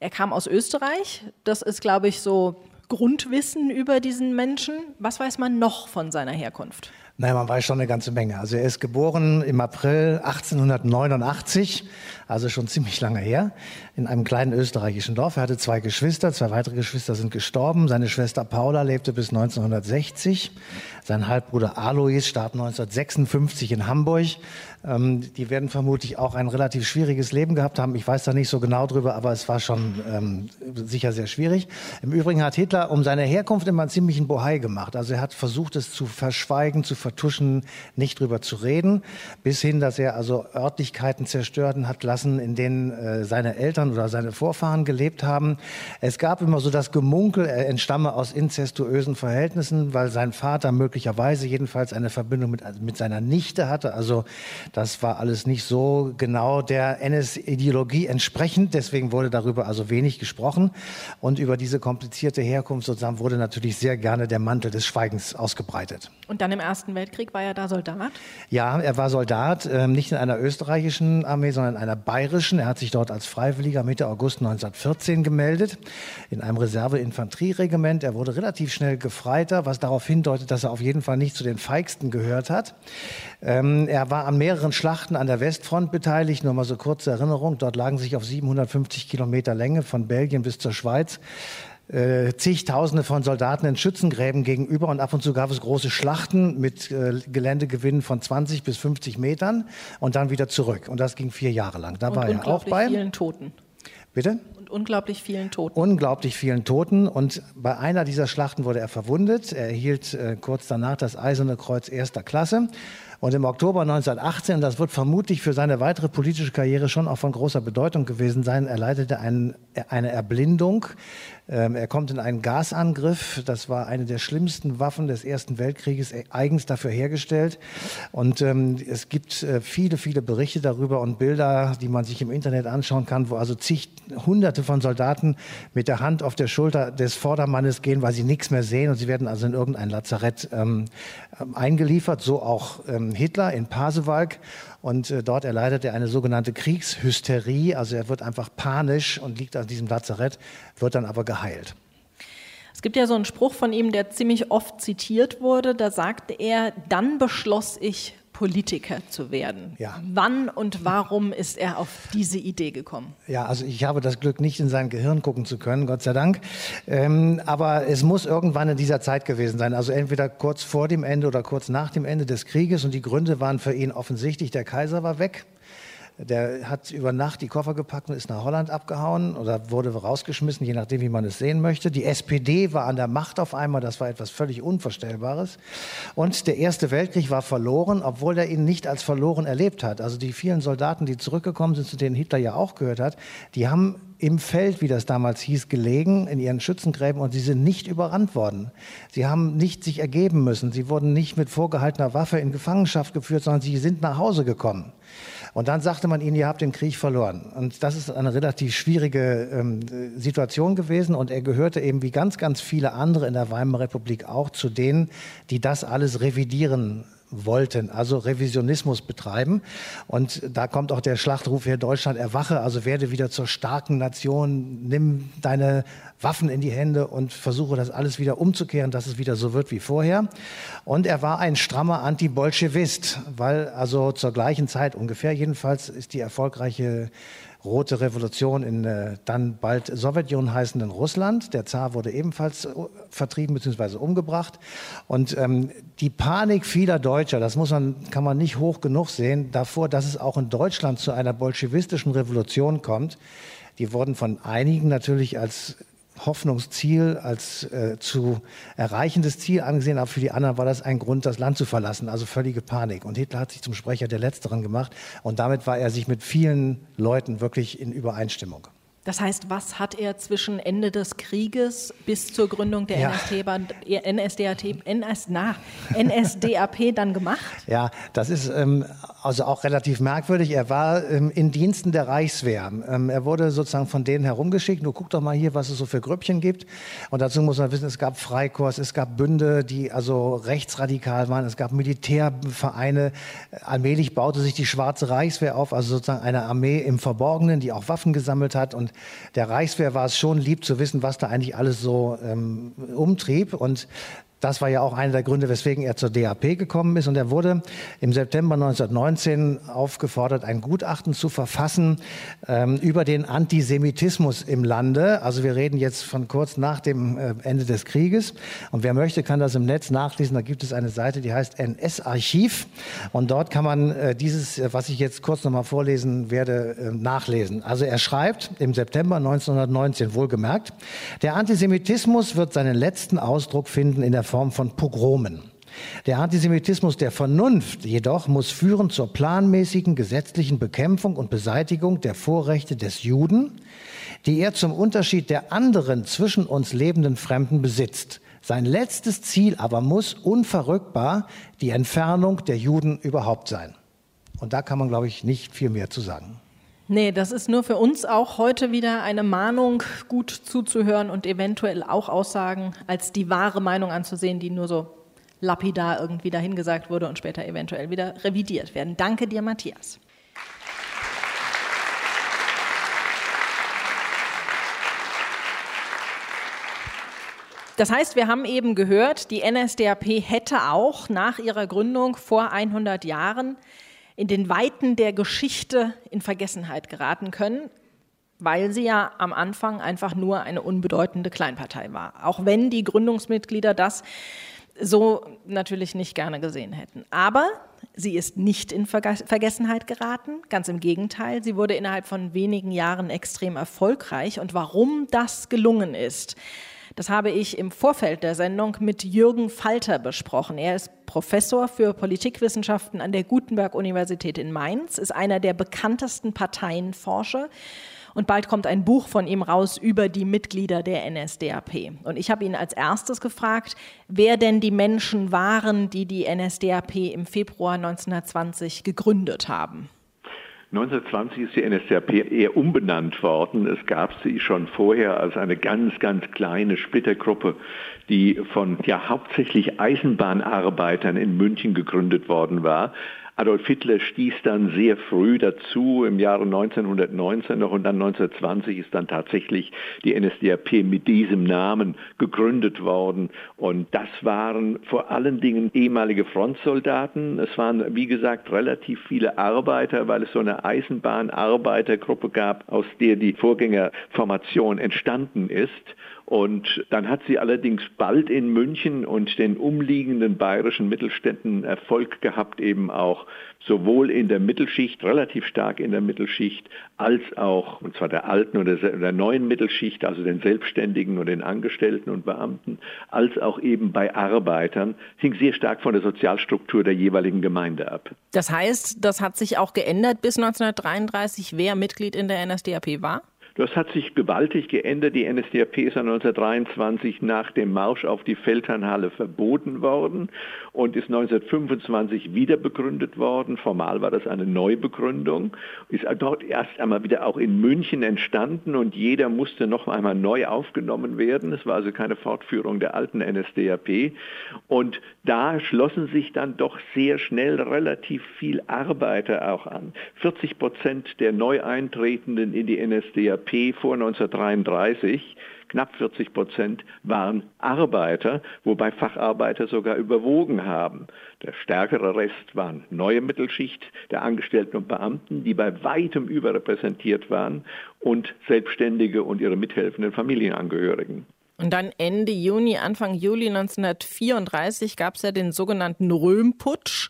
er kam aus Österreich. Das ist, glaube ich, so Grundwissen über diesen Menschen. Was weiß man noch von seiner Herkunft? Nein, man weiß schon eine ganze Menge. Also er ist geboren im April 1889, also schon ziemlich lange her, in einem kleinen österreichischen Dorf. Er hatte zwei Geschwister, zwei weitere Geschwister sind gestorben. Seine Schwester Paula lebte bis 1960. Sein Halbbruder Alois starb 1956 in Hamburg. Ähm, die werden vermutlich auch ein relativ schwieriges Leben gehabt haben. Ich weiß da nicht so genau drüber, aber es war schon ähm, sicher sehr schwierig. Im Übrigen hat Hitler um seine Herkunft immer einen ziemlichen Bohai gemacht. Also er hat versucht, es zu verschweigen, zu vertuschen, nicht drüber zu reden, bis hin, dass er also Örtlichkeiten zerstören hat lassen, in denen äh, seine Eltern oder seine Vorfahren gelebt haben. Es gab immer so das Gemunkel, er entstamme aus inzestuösen Verhältnissen, weil sein Vater möglicherweise jedenfalls eine Verbindung mit, also mit seiner Nichte hatte. Also das war alles nicht so genau der NS-Ideologie entsprechend. Deswegen wurde darüber also wenig gesprochen. Und über diese komplizierte Herkunft sozusagen wurde natürlich sehr gerne der Mantel des Schweigens ausgebreitet. Und dann im Ersten Weltkrieg war er da Soldat? Ja, er war Soldat, äh, nicht in einer österreichischen Armee, sondern in einer bayerischen. Er hat sich dort als Freiwilliger Mitte August 1914 gemeldet, in einem Reserveinfanterieregiment. Er wurde relativ schnell Gefreiter, was darauf hindeutet, dass er auf jeden Fall nicht zu den Feigsten gehört hat. Ähm, er war an mehreren Schlachten an der Westfront beteiligt, nur mal so kurze Erinnerung. Dort lagen sich auf 750 Kilometer Länge von Belgien bis zur Schweiz äh, zigtausende von Soldaten in Schützengräben gegenüber und ab und zu gab es große Schlachten mit äh, Geländegewinnen von 20 bis 50 Metern und dann wieder zurück. Und das ging vier Jahre lang. Da und war er auch bei. vielen Toten. Bitte? Unglaublich vielen Toten. Unglaublich vielen Toten. Und bei einer dieser Schlachten wurde er verwundet. Er erhielt äh, kurz danach das Eiserne Kreuz erster Klasse. Und im Oktober 1918, das wird vermutlich für seine weitere politische Karriere schon auch von großer Bedeutung gewesen sein, erleidete ein, eine Erblindung ähm, er kommt in einen Gasangriff. Das war eine der schlimmsten Waffen des Ersten Weltkrieges, äh, eigens dafür hergestellt. Und ähm, es gibt äh, viele, viele Berichte darüber und Bilder, die man sich im Internet anschauen kann, wo also zig Hunderte von Soldaten mit der Hand auf der Schulter des Vordermannes gehen, weil sie nichts mehr sehen und sie werden also in irgendein Lazarett ähm, ähm eingeliefert. So auch ähm, Hitler in Pasewalk. Und äh, dort erleidet er eine sogenannte Kriegshysterie. Also er wird einfach panisch und liegt an diesem Lazarett, wird dann aber geheilt. Es gibt ja so einen Spruch von ihm, der ziemlich oft zitiert wurde. Da sagte er, dann beschloss ich, Politiker zu werden. Ja. Wann und warum ist er auf diese Idee gekommen? Ja, also ich habe das Glück, nicht in sein Gehirn gucken zu können, Gott sei Dank. Ähm, aber es muss irgendwann in dieser Zeit gewesen sein. Also entweder kurz vor dem Ende oder kurz nach dem Ende des Krieges. Und die Gründe waren für ihn offensichtlich. Der Kaiser war weg. Der hat über Nacht die Koffer gepackt und ist nach Holland abgehauen oder wurde rausgeschmissen, je nachdem, wie man es sehen möchte. Die SPD war an der Macht auf einmal, das war etwas völlig Unvorstellbares. Und der Erste Weltkrieg war verloren, obwohl er ihn nicht als verloren erlebt hat. Also die vielen Soldaten, die zurückgekommen sind, zu denen Hitler ja auch gehört hat, die haben im Feld, wie das damals hieß, gelegen, in ihren Schützengräben und sie sind nicht überrannt worden. Sie haben nicht sich ergeben müssen. Sie wurden nicht mit vorgehaltener Waffe in Gefangenschaft geführt, sondern sie sind nach Hause gekommen. Und dann sagte man ihnen, ihr habt den Krieg verloren. Und das ist eine relativ schwierige ähm, Situation gewesen. Und er gehörte eben wie ganz, ganz viele andere in der Weimarer Republik auch zu denen, die das alles revidieren wollten, also Revisionismus betreiben. Und da kommt auch der Schlachtruf hier Deutschland erwache, also werde wieder zur starken Nation, nimm deine Waffen in die Hände und versuche das alles wieder umzukehren, dass es wieder so wird wie vorher. Und er war ein strammer Anti-Bolschewist, weil also zur gleichen Zeit ungefähr jedenfalls ist die erfolgreiche Rote Revolution in äh, dann bald Sowjetunion heißenden Russland. Der Zar wurde ebenfalls äh, vertrieben bzw. umgebracht. Und ähm, die Panik vieler Deutscher, das muss man, kann man nicht hoch genug sehen, davor, dass es auch in Deutschland zu einer bolschewistischen Revolution kommt, die wurden von einigen natürlich als Hoffnungsziel, als äh, zu erreichendes Ziel angesehen, aber für die anderen war das ein Grund, das Land zu verlassen, also völlige Panik. Und Hitler hat sich zum Sprecher der Letzteren gemacht und damit war er sich mit vielen Leuten wirklich in Übereinstimmung. Das heißt, was hat er zwischen Ende des Krieges bis zur Gründung der Ja. NSDAP, NS, na, NSDAP dann gemacht? Ja, das ist ähm, also auch relativ merkwürdig. Er war ähm, in Diensten der Reichswehr. Ähm, er wurde sozusagen von denen herumgeschickt. Nur guck doch mal hier, was es so für Grüppchen gibt. Und dazu muss man wissen, es gab Freikorps, es gab Bünde, die also rechtsradikal waren. Es gab Militärvereine. Allmählich baute sich die Schwarze Reichswehr auf, also sozusagen eine Armee im Verborgenen, die auch Waffen gesammelt hat. Und der Reichswehr war es schon lieb zu wissen, was da eigentlich alles so ähm, umtrieb. Und das war ja auch einer der Gründe, weswegen er zur DAP gekommen ist. Und er wurde im September 1919 aufgefordert, ein Gutachten zu verfassen ähm, über den Antisemitismus im Lande. Also wir reden jetzt von kurz nach dem äh, Ende des Krieges. Und wer möchte, kann das im Netz nachlesen. Da gibt es eine Seite, die heißt NS-Archiv. Und dort kann man äh, dieses, äh, was ich jetzt kurz nochmal vorlesen werde, äh, nachlesen. Also er schreibt im September 1919 wohlgemerkt, der Antisemitismus wird seinen letzten Ausdruck finden in der Form von Pogromen. Der Antisemitismus der Vernunft jedoch muss führen zur planmäßigen gesetzlichen Bekämpfung und Beseitigung der Vorrechte des Juden, die er zum Unterschied der anderen zwischen uns lebenden Fremden besitzt. Sein letztes Ziel aber muss unverrückbar die Entfernung der Juden überhaupt sein. Und da kann man, glaube ich, nicht viel mehr zu sagen. Nee, das ist nur für uns auch heute wieder eine Mahnung, gut zuzuhören und eventuell auch Aussagen als die wahre Meinung anzusehen, die nur so lapidar irgendwie dahingesagt wurde und später eventuell wieder revidiert werden. Danke dir, Matthias. Das heißt, wir haben eben gehört, die NSDAP hätte auch nach ihrer Gründung vor 100 Jahren in den Weiten der Geschichte in Vergessenheit geraten können, weil sie ja am Anfang einfach nur eine unbedeutende Kleinpartei war. Auch wenn die Gründungsmitglieder das so natürlich nicht gerne gesehen hätten. Aber sie ist nicht in Verge Vergessenheit geraten, ganz im Gegenteil. Sie wurde innerhalb von wenigen Jahren extrem erfolgreich. Und warum das gelungen ist, das habe ich im Vorfeld der Sendung mit Jürgen Falter besprochen. Er ist Professor für Politikwissenschaften an der Gutenberg-Universität in Mainz, ist einer der bekanntesten Parteienforscher. Und bald kommt ein Buch von ihm raus über die Mitglieder der NSDAP. Und ich habe ihn als erstes gefragt, wer denn die Menschen waren, die die NSDAP im Februar 1920 gegründet haben. 1920 ist die NSDAP eher umbenannt worden. Es gab sie schon vorher als eine ganz, ganz kleine Splittergruppe, die von ja hauptsächlich Eisenbahnarbeitern in München gegründet worden war. Adolf Hitler stieß dann sehr früh dazu, im Jahre 1919 noch und dann 1920 ist dann tatsächlich die NSDAP mit diesem Namen gegründet worden. Und das waren vor allen Dingen ehemalige Frontsoldaten. Es waren, wie gesagt, relativ viele Arbeiter, weil es so eine Eisenbahnarbeitergruppe gab, aus der die Vorgängerformation entstanden ist. Und dann hat sie allerdings bald in München und den umliegenden bayerischen Mittelstädten Erfolg gehabt, eben auch sowohl in der Mittelschicht, relativ stark in der Mittelschicht, als auch, und zwar der alten oder der neuen Mittelschicht, also den Selbstständigen und den Angestellten und Beamten, als auch eben bei Arbeitern, hing sehr stark von der Sozialstruktur der jeweiligen Gemeinde ab. Das heißt, das hat sich auch geändert bis 1933, wer Mitglied in der NSDAP war? Das hat sich gewaltig geändert. Die NSDAP ist 1923 nach dem Marsch auf die Feldherrnhalle verboten worden und ist 1925 wieder begründet worden. Formal war das eine Neubegründung, ist dort erst einmal wieder auch in München entstanden und jeder musste noch einmal neu aufgenommen werden. Es war also keine Fortführung der alten NSDAP. Und da schlossen sich dann doch sehr schnell relativ viel Arbeiter auch an. 40 Prozent der Neueintretenden in die NSDAP vor 1933 knapp 40 Prozent waren Arbeiter, wobei Facharbeiter sogar überwogen haben. Der stärkere Rest waren neue Mittelschicht der Angestellten und Beamten, die bei weitem überrepräsentiert waren, und Selbstständige und ihre mithelfenden Familienangehörigen. Und dann Ende Juni, Anfang Juli 1934 gab es ja den sogenannten Röhm-Putsch.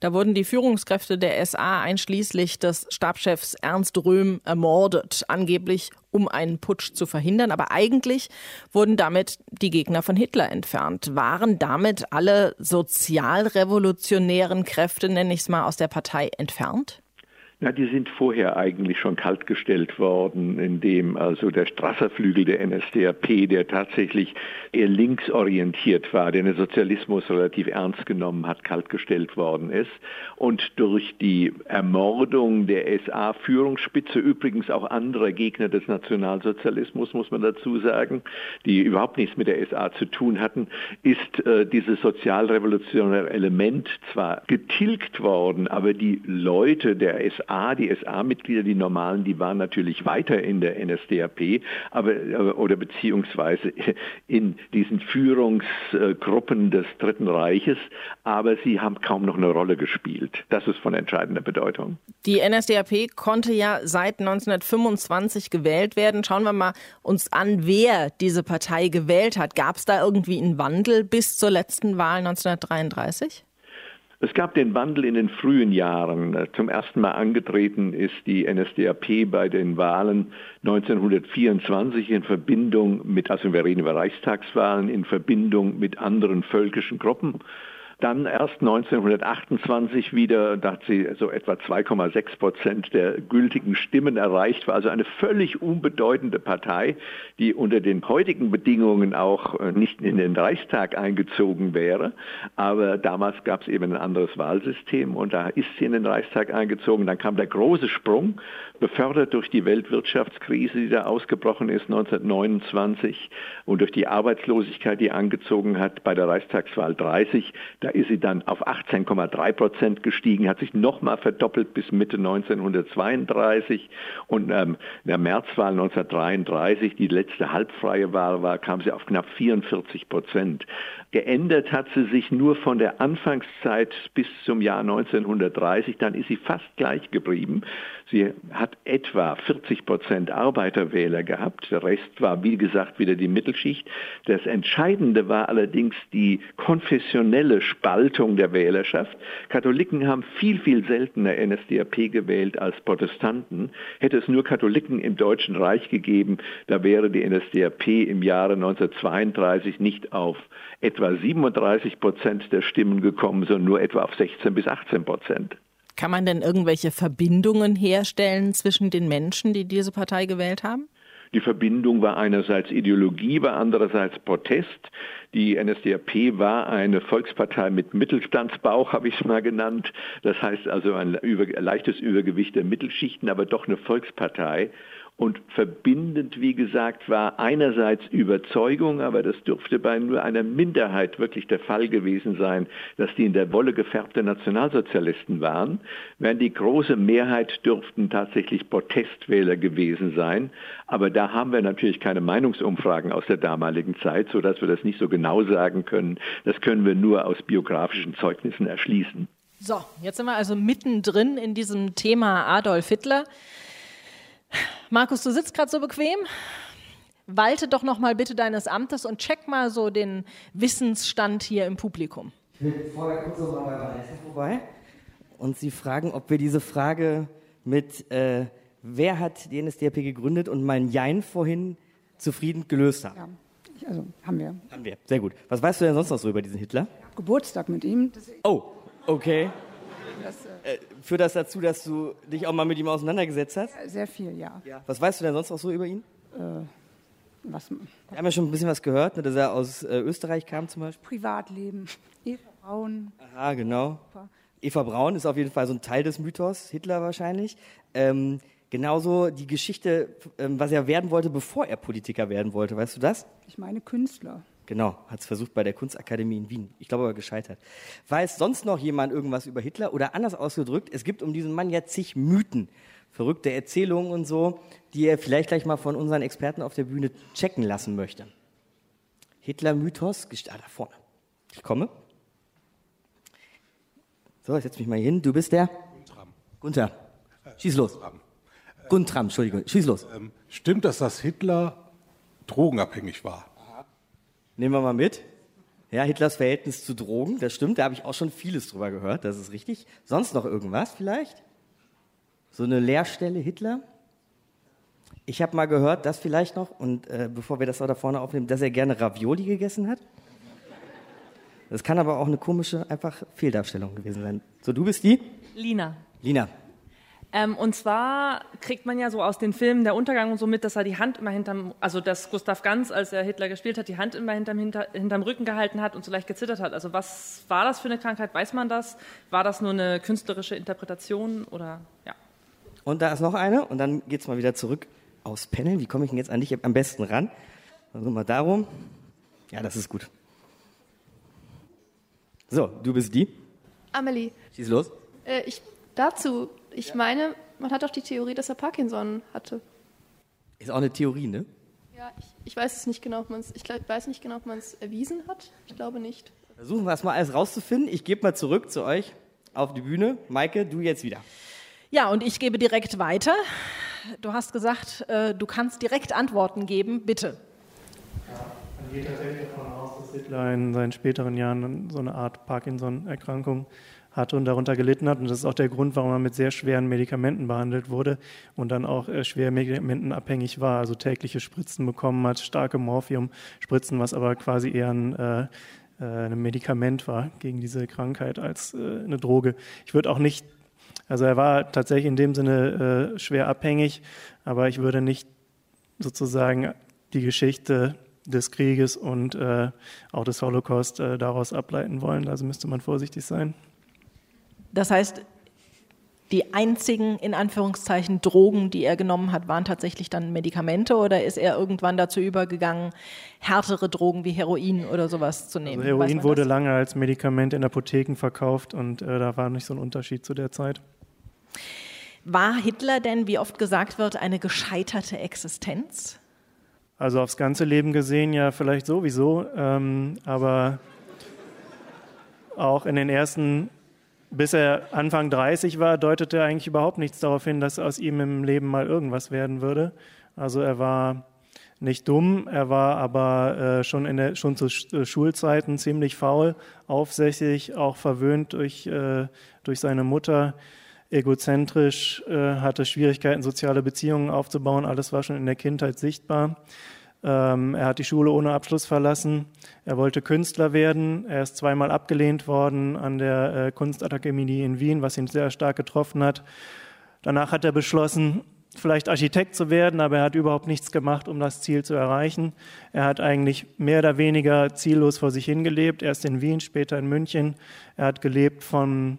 Da wurden die Führungskräfte der SA einschließlich des Stabschefs Ernst Röhm ermordet, angeblich um einen Putsch zu verhindern. Aber eigentlich wurden damit die Gegner von Hitler entfernt. Waren damit alle sozialrevolutionären Kräfte, nenne ich es mal, aus der Partei entfernt? Na, die sind vorher eigentlich schon kaltgestellt worden, indem also der Strasserflügel der NSDAP, der tatsächlich eher linksorientiert war, der den Sozialismus relativ ernst genommen hat, kaltgestellt worden ist. Und durch die Ermordung der SA-Führungsspitze, übrigens auch anderer Gegner des Nationalsozialismus, muss man dazu sagen, die überhaupt nichts mit der SA zu tun hatten, ist äh, dieses sozialrevolutionäre Element zwar getilgt worden, aber die Leute der SA SA, die SA-Mitglieder, die normalen, die waren natürlich weiter in der NSDAP, aber oder beziehungsweise in diesen Führungsgruppen des Dritten Reiches, aber sie haben kaum noch eine Rolle gespielt. Das ist von entscheidender Bedeutung. Die NSDAP konnte ja seit 1925 gewählt werden. Schauen wir mal uns an, wer diese Partei gewählt hat. Gab es da irgendwie einen Wandel bis zur letzten Wahl 1933? Es gab den Wandel in den frühen Jahren. Zum ersten Mal angetreten ist die NSDAP bei den Wahlen 1924 in Verbindung mit, also wir reden über Reichstagswahlen, in Verbindung mit anderen völkischen Gruppen. Dann erst 1928 wieder, da hat sie so etwa 2,6 Prozent der gültigen Stimmen erreicht, war also eine völlig unbedeutende Partei, die unter den heutigen Bedingungen auch äh, nicht in den Reichstag eingezogen wäre. Aber damals gab es eben ein anderes Wahlsystem und da ist sie in den Reichstag eingezogen. Dann kam der große Sprung, befördert durch die Weltwirtschaftskrise, die da ausgebrochen ist 1929 und durch die Arbeitslosigkeit, die angezogen hat bei der Reichstagswahl 30. Da ist sie dann auf 18,3 Prozent gestiegen, hat sich nochmal verdoppelt bis Mitte 1932 und ähm, in der Märzwahl 1933, die letzte halbfreie Wahl war, kam sie auf knapp 44 Prozent. Geändert hat sie sich nur von der Anfangszeit bis zum Jahr 1930, dann ist sie fast gleich geblieben. Sie hat etwa 40 Prozent Arbeiterwähler gehabt. Der Rest war, wie gesagt, wieder die Mittelschicht. Das Entscheidende war allerdings die konfessionelle Spaltung der Wählerschaft. Katholiken haben viel, viel seltener NSDAP gewählt als Protestanten. Hätte es nur Katholiken im Deutschen Reich gegeben, da wäre die NSDAP im Jahre 1932 nicht auf etwa 37 Prozent der Stimmen gekommen, sondern nur etwa auf 16 bis 18 Prozent. Kann man denn irgendwelche Verbindungen herstellen zwischen den Menschen, die diese Partei gewählt haben? Die Verbindung war einerseits Ideologie, war andererseits Protest. Die NSDAP war eine Volkspartei mit Mittelstandsbauch, habe ich es mal genannt. Das heißt also ein leichtes Übergewicht der Mittelschichten, aber doch eine Volkspartei. Und verbindend, wie gesagt, war einerseits Überzeugung, aber das dürfte bei nur einer Minderheit wirklich der Fall gewesen sein, dass die in der Wolle gefärbte Nationalsozialisten waren, während die große Mehrheit dürften tatsächlich Protestwähler gewesen sein. Aber da haben wir natürlich keine Meinungsumfragen aus der damaligen Zeit, sodass wir das nicht so genau sagen können. Das können wir nur aus biografischen Zeugnissen erschließen. So, jetzt sind wir also mittendrin in diesem Thema Adolf Hitler. Markus, du sitzt gerade so bequem. Walte doch noch mal bitte deines Amtes und check mal so den Wissensstand hier im Publikum. Ich will vorher kurz noch mal Vanessa vorbei und Sie fragen, ob wir diese Frage mit äh, wer hat die NSDAP gegründet und mein Jein vorhin zufrieden gelöst haben. Ja, also haben wir. Haben wir, sehr gut. Was weißt du denn sonst noch so über diesen Hitler? Geburtstag mit ihm. Oh, okay. Das, äh, führt das dazu, dass du dich auch mal mit ihm auseinandergesetzt hast? Sehr viel, ja. ja. Was weißt du denn sonst noch so über ihn? Äh, was, Wir haben ja schon ein bisschen was gehört, ne, dass er aus äh, Österreich kam zum Beispiel. Privatleben, Eva Braun. Aha, genau. Eva Braun ist auf jeden Fall so ein Teil des Mythos, Hitler wahrscheinlich. Ähm, genauso die Geschichte, ähm, was er werden wollte, bevor er Politiker werden wollte. Weißt du das? Ich meine Künstler. Genau, hat es versucht bei der Kunstakademie in Wien. Ich glaube aber gescheitert. Weiß sonst noch jemand irgendwas über Hitler? Oder anders ausgedrückt, es gibt um diesen Mann ja zig Mythen, verrückte Erzählungen und so, die er vielleicht gleich mal von unseren Experten auf der Bühne checken lassen möchte. Hitler-Mythos, ah, da vorne. Ich komme. So, ich setze mich mal hier hin. Du bist der? Guntram. Gunther. Schieß los. Guntram, Entschuldigung. Schieß los. Ähm, stimmt das, dass Hitler drogenabhängig war? Nehmen wir mal mit. Ja, Hitlers Verhältnis zu Drogen, das stimmt, da habe ich auch schon vieles drüber gehört, das ist richtig. Sonst noch irgendwas vielleicht? So eine Leerstelle Hitler? Ich habe mal gehört, das vielleicht noch, und äh, bevor wir das auch da vorne aufnehmen, dass er gerne Ravioli gegessen hat. Das kann aber auch eine komische, einfach Fehldarstellung gewesen sein. So, du bist die? Lina. Lina. Ähm, und zwar kriegt man ja so aus den Filmen der Untergang und so mit, dass er die Hand immer hinterm, also dass Gustav Ganz, als er Hitler gespielt hat, die Hand immer hinterm, hinter, hinterm Rücken gehalten hat und so leicht gezittert hat. Also was war das für eine Krankheit? Weiß man das? War das nur eine künstlerische Interpretation oder ja? Und da ist noch eine und dann geht es mal wieder zurück aus Panel. Wie komme ich denn jetzt an dich am besten ran? Also mal darum. Ja, das ist gut. So, du bist die. Amelie. Schieß los. Äh, ich dazu, ich meine, man hat auch die Theorie, dass er Parkinson hatte. Ist auch eine Theorie, ne? Ja, ich, ich weiß es nicht genau, ob man's, ich glaub, weiß nicht genau, ob man es erwiesen hat. Ich glaube nicht. Versuchen wir es mal alles rauszufinden. Ich gebe mal zurück zu euch auf die Bühne. Maike, du jetzt wieder. Ja, und ich gebe direkt weiter. Du hast gesagt, äh, du kannst direkt Antworten geben. Bitte. Man geht tatsächlich davon aus, dass Hitler in seinen späteren Jahren so eine Art Parkinson-Erkrankung hatte und darunter gelitten hat. Und das ist auch der Grund, warum er mit sehr schweren Medikamenten behandelt wurde und dann auch äh, schwer medikamentenabhängig war, also tägliche Spritzen bekommen hat, starke Morphium-Spritzen, was aber quasi eher ein, äh, äh ein Medikament war gegen diese Krankheit als äh, eine Droge. Ich würde auch nicht, also er war tatsächlich in dem Sinne äh, schwer abhängig, aber ich würde nicht sozusagen die Geschichte des Krieges und äh, auch des Holocaust äh, daraus ableiten wollen. Also müsste man vorsichtig sein. Das heißt, die einzigen, in Anführungszeichen, Drogen, die er genommen hat, waren tatsächlich dann Medikamente oder ist er irgendwann dazu übergegangen, härtere Drogen wie Heroin oder sowas zu nehmen? Also Heroin wurde das? lange als Medikament in Apotheken verkauft und äh, da war nicht so ein Unterschied zu der Zeit. War Hitler denn, wie oft gesagt wird, eine gescheiterte Existenz? Also aufs ganze Leben gesehen ja vielleicht sowieso, ähm, aber auch in den ersten bis er Anfang 30 war, deutete eigentlich überhaupt nichts darauf hin, dass aus ihm im Leben mal irgendwas werden würde. Also er war nicht dumm, er war aber äh, schon, in der, schon zu äh, Schulzeiten ziemlich faul, aufsässig, auch verwöhnt durch, äh, durch seine Mutter, egozentrisch, äh, hatte Schwierigkeiten, soziale Beziehungen aufzubauen. Alles war schon in der Kindheit sichtbar. Ähm, er hat die Schule ohne Abschluss verlassen. Er wollte Künstler werden. Er ist zweimal abgelehnt worden an der äh, Kunstakademie in Wien, was ihn sehr stark getroffen hat. Danach hat er beschlossen, vielleicht Architekt zu werden, aber er hat überhaupt nichts gemacht, um das Ziel zu erreichen. Er hat eigentlich mehr oder weniger ziellos vor sich hingelebt. Erst in Wien, später in München. Er hat gelebt von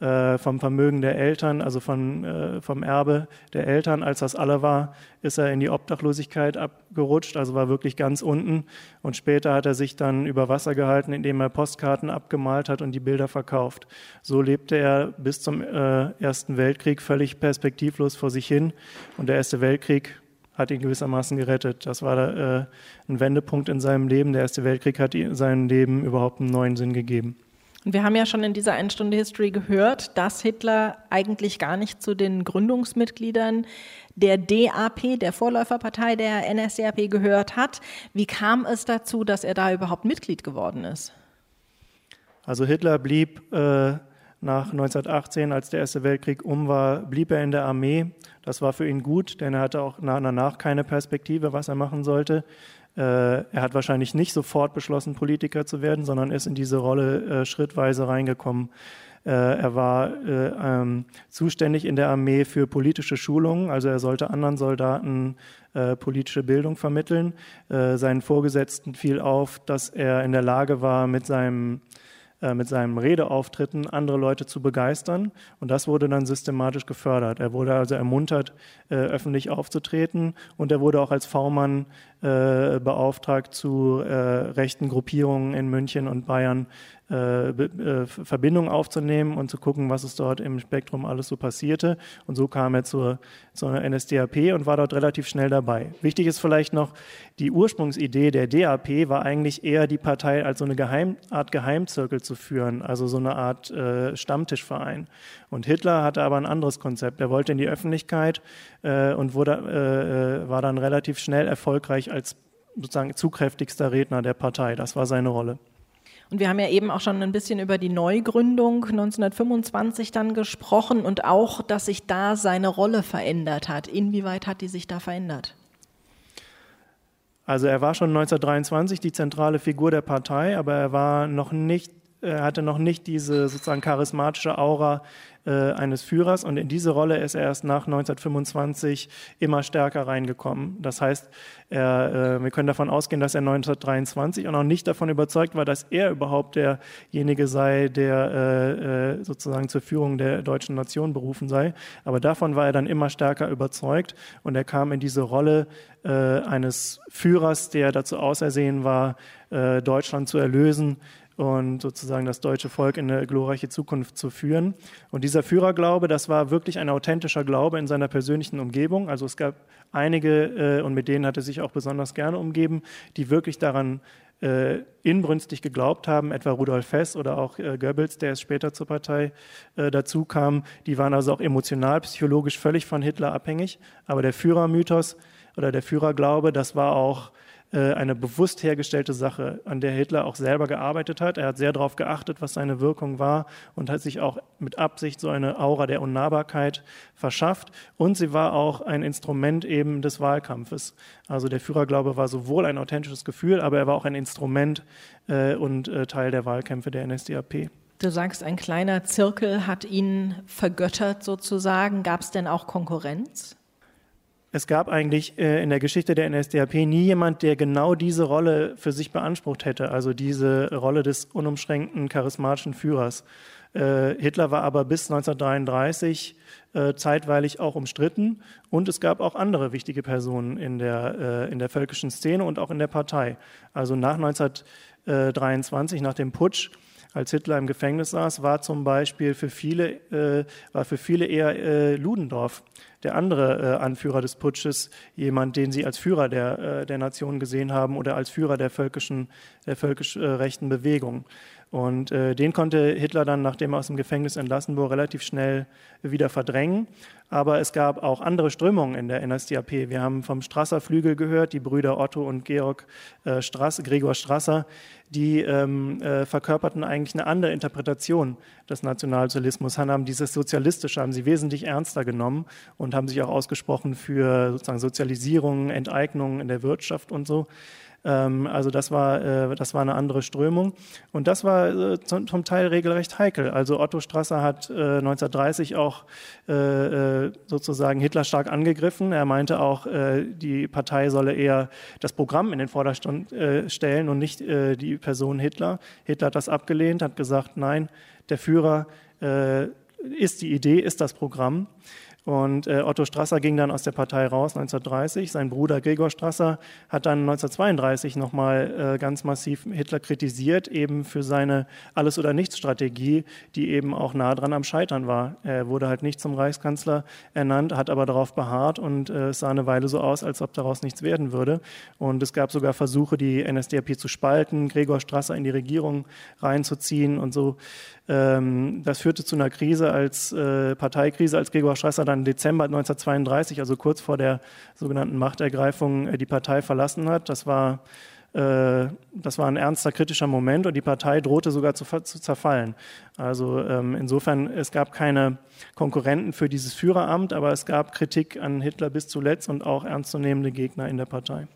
äh, vom Vermögen der Eltern, also von, äh, vom Erbe der Eltern. Als das alle war, ist er in die Obdachlosigkeit abgerutscht, also war wirklich ganz unten. Und später hat er sich dann über Wasser gehalten, indem er Postkarten abgemalt hat und die Bilder verkauft. So lebte er bis zum äh, Ersten Weltkrieg völlig perspektivlos vor sich hin. Und der Erste Weltkrieg hat ihn gewissermaßen gerettet. Das war äh, ein Wendepunkt in seinem Leben. Der Erste Weltkrieg hat seinem Leben überhaupt einen neuen Sinn gegeben. Und wir haben ja schon in dieser eine Stunde History gehört, dass Hitler eigentlich gar nicht zu den Gründungsmitgliedern der DAP, der Vorläuferpartei der NSDAP, gehört hat. Wie kam es dazu, dass er da überhaupt Mitglied geworden ist? Also Hitler blieb äh, nach 1918, als der Erste Weltkrieg um war, blieb er in der Armee. Das war für ihn gut, denn er hatte auch danach keine Perspektive, was er machen sollte. Äh, er hat wahrscheinlich nicht sofort beschlossen, Politiker zu werden, sondern ist in diese Rolle äh, schrittweise reingekommen. Äh, er war ähm, zuständig in der Armee für politische Schulungen, also er sollte anderen Soldaten politische Bildung vermitteln. seinen Vorgesetzten fiel auf, dass er in der Lage war, mit seinem äh, mit seinen Redeauftritten andere Leute zu begeistern. Und das wurde dann systematisch gefördert. Er wurde also ermuntert, äh, öffentlich aufzutreten und er wurde auch als V-Mann äh, beauftragt, zu rechten Gruppierungen in München und Bayern Verbindungen aufzunehmen und zu gucken, was es dort im Spektrum alles so passierte. Und so kam er zur, zur NSDAP und war dort relativ schnell dabei. Wichtig ist vielleicht noch, die Ursprungsidee der DAP war eigentlich eher die Partei als so eine Geheim, Art Geheimzirkel zu führen, also so eine Art äh, Stammtischverein. Und Hitler hatte aber ein anderes Konzept. Er wollte in die Öffentlichkeit äh, und wurde, äh, äh war dann relativ schnell erfolgreich als sozusagen zugkräftigster Redner der Partei. Das war seine Rolle. Und wir haben ja eben auch schon ein bisschen über die Neugründung 1925 dann gesprochen und auch, dass sich da seine Rolle verändert hat. Inwieweit hat die sich da verändert? Also er war schon 1923 die zentrale Figur der Partei, aber er war noch nicht er hatte noch nicht diese sozusagen charismatische Aura äh, eines Führers und in diese Rolle ist er erst nach 1925 immer stärker reingekommen. Das heißt, er, äh, wir können davon ausgehen, dass er 1923 auch noch nicht davon überzeugt war, dass er überhaupt derjenige sei, der äh, äh, sozusagen zur Führung der deutschen Nation berufen sei. Aber davon war er dann immer stärker überzeugt und er kam in diese Rolle äh, eines Führers, der dazu ausersehen war, äh, Deutschland zu erlösen und sozusagen das deutsche Volk in eine glorreiche Zukunft zu führen. Und dieser Führerglaube, das war wirklich ein authentischer Glaube in seiner persönlichen Umgebung. Also es gab einige, äh, und mit denen hat er sich auch besonders gerne umgeben, die wirklich daran äh, inbrünstig geglaubt haben, etwa Rudolf Hess oder auch äh, Goebbels, der es später zur Partei dazu kam. Die waren also auch emotional, psychologisch völlig von Hitler abhängig. Aber der Führermythos oder der Führerglaube, das war auch eine bewusst hergestellte Sache, an der Hitler auch selber gearbeitet hat. Er hat sehr darauf geachtet, was seine Wirkung war und hat sich auch mit Absicht so eine Aura der Unnahbarkeit verschafft. Und sie war auch ein Instrument eben des Wahlkampfes. Also der Führerglaube war sowohl ein authentisches Gefühl, aber er war auch ein Instrument äh, und äh, Teil der Wahlkämpfe der NSDAP. Du sagst, ein kleiner Zirkel hat ihn vergöttert sozusagen. Gab es denn auch Konkurrenz? Es gab eigentlich äh, in der Geschichte der NSDAP nie jemand, der genau diese Rolle für sich beansprucht hätte, also diese Rolle des unumschränkten charismatischen Führers. Äh, Hitler war aber bis 1933 äh, zeitweilig auch umstritten und es gab auch andere wichtige Personen in der, äh, in der völkischen Szene und auch in der Partei. Also nach 1923, nach dem Putsch, als Hitler im Gefängnis saß, war zum Beispiel für viele, äh, war für viele eher äh, Ludendorff, der andere äh, Anführer des Putsches, jemand, den sie als Führer der, äh, der Nation gesehen haben oder als Führer der völkischen, der völkisch äh, rechten Bewegung. Und äh, den konnte Hitler dann, nachdem er aus dem Gefängnis entlassen wurde, relativ schnell wieder verdrängen. Aber es gab auch andere Strömungen in der NSDAP. Wir haben vom Strasser Flügel gehört, die Brüder Otto und Georg äh, Strass, Gregor Strasser, die ähm, äh, verkörperten eigentlich eine andere Interpretation des Nationalsozialismus, haben dieses Sozialistische, haben sie wesentlich ernster genommen und haben sich auch ausgesprochen für sozusagen Sozialisierung, Enteignung in der Wirtschaft und so. Ähm, also das war, äh, das war eine andere Strömung. Und das war äh, zum, zum, Teil regelrecht heikel. Also Otto Strasser hat äh, 1930 auch äh, äh, sozusagen Hitler stark angegriffen. Er meinte auch, äh, die Partei solle eher das Programm in den Vordergrund stellen und nicht die Person Hitler. Hitler hat das abgelehnt, hat gesagt, nein, der Führer ist die Idee, ist das Programm. Und äh, Otto Strasser ging dann aus der Partei raus 1930. Sein Bruder Gregor Strasser hat dann 1932 nochmal äh, ganz massiv Hitler kritisiert, eben für seine Alles- oder Nichts-Strategie, die eben auch nah dran am Scheitern war. Er wurde halt nicht zum Reichskanzler ernannt, hat aber darauf beharrt und äh, es sah eine Weile so aus, als ob daraus nichts werden würde. Und es gab sogar Versuche, die NSDAP zu spalten, Gregor Strasser in die Regierung reinzuziehen und so. Ähm, das führte zu einer Krise als äh, Parteikrise, als Gregor Strasser dann Dezember 1932, also kurz vor der sogenannten Machtergreifung, äh, die Partei verlassen hat. Das war, äh, das war ein ernster kritischer Moment und die Partei drohte sogar zu, zu zerfallen. Also ähm, insofern, es gab keine Konkurrenten für dieses Führeramt, aber es gab Kritik an Hitler bis zuletzt und auch ernstzunehmende Gegner in der Partei.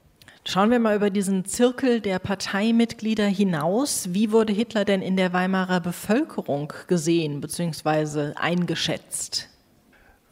Schauen wir mal über diesen Zirkel der Parteimitglieder hinaus. Wie wurde Hitler denn in der Weimarer Bevölkerung gesehen bzw. eingeschätzt?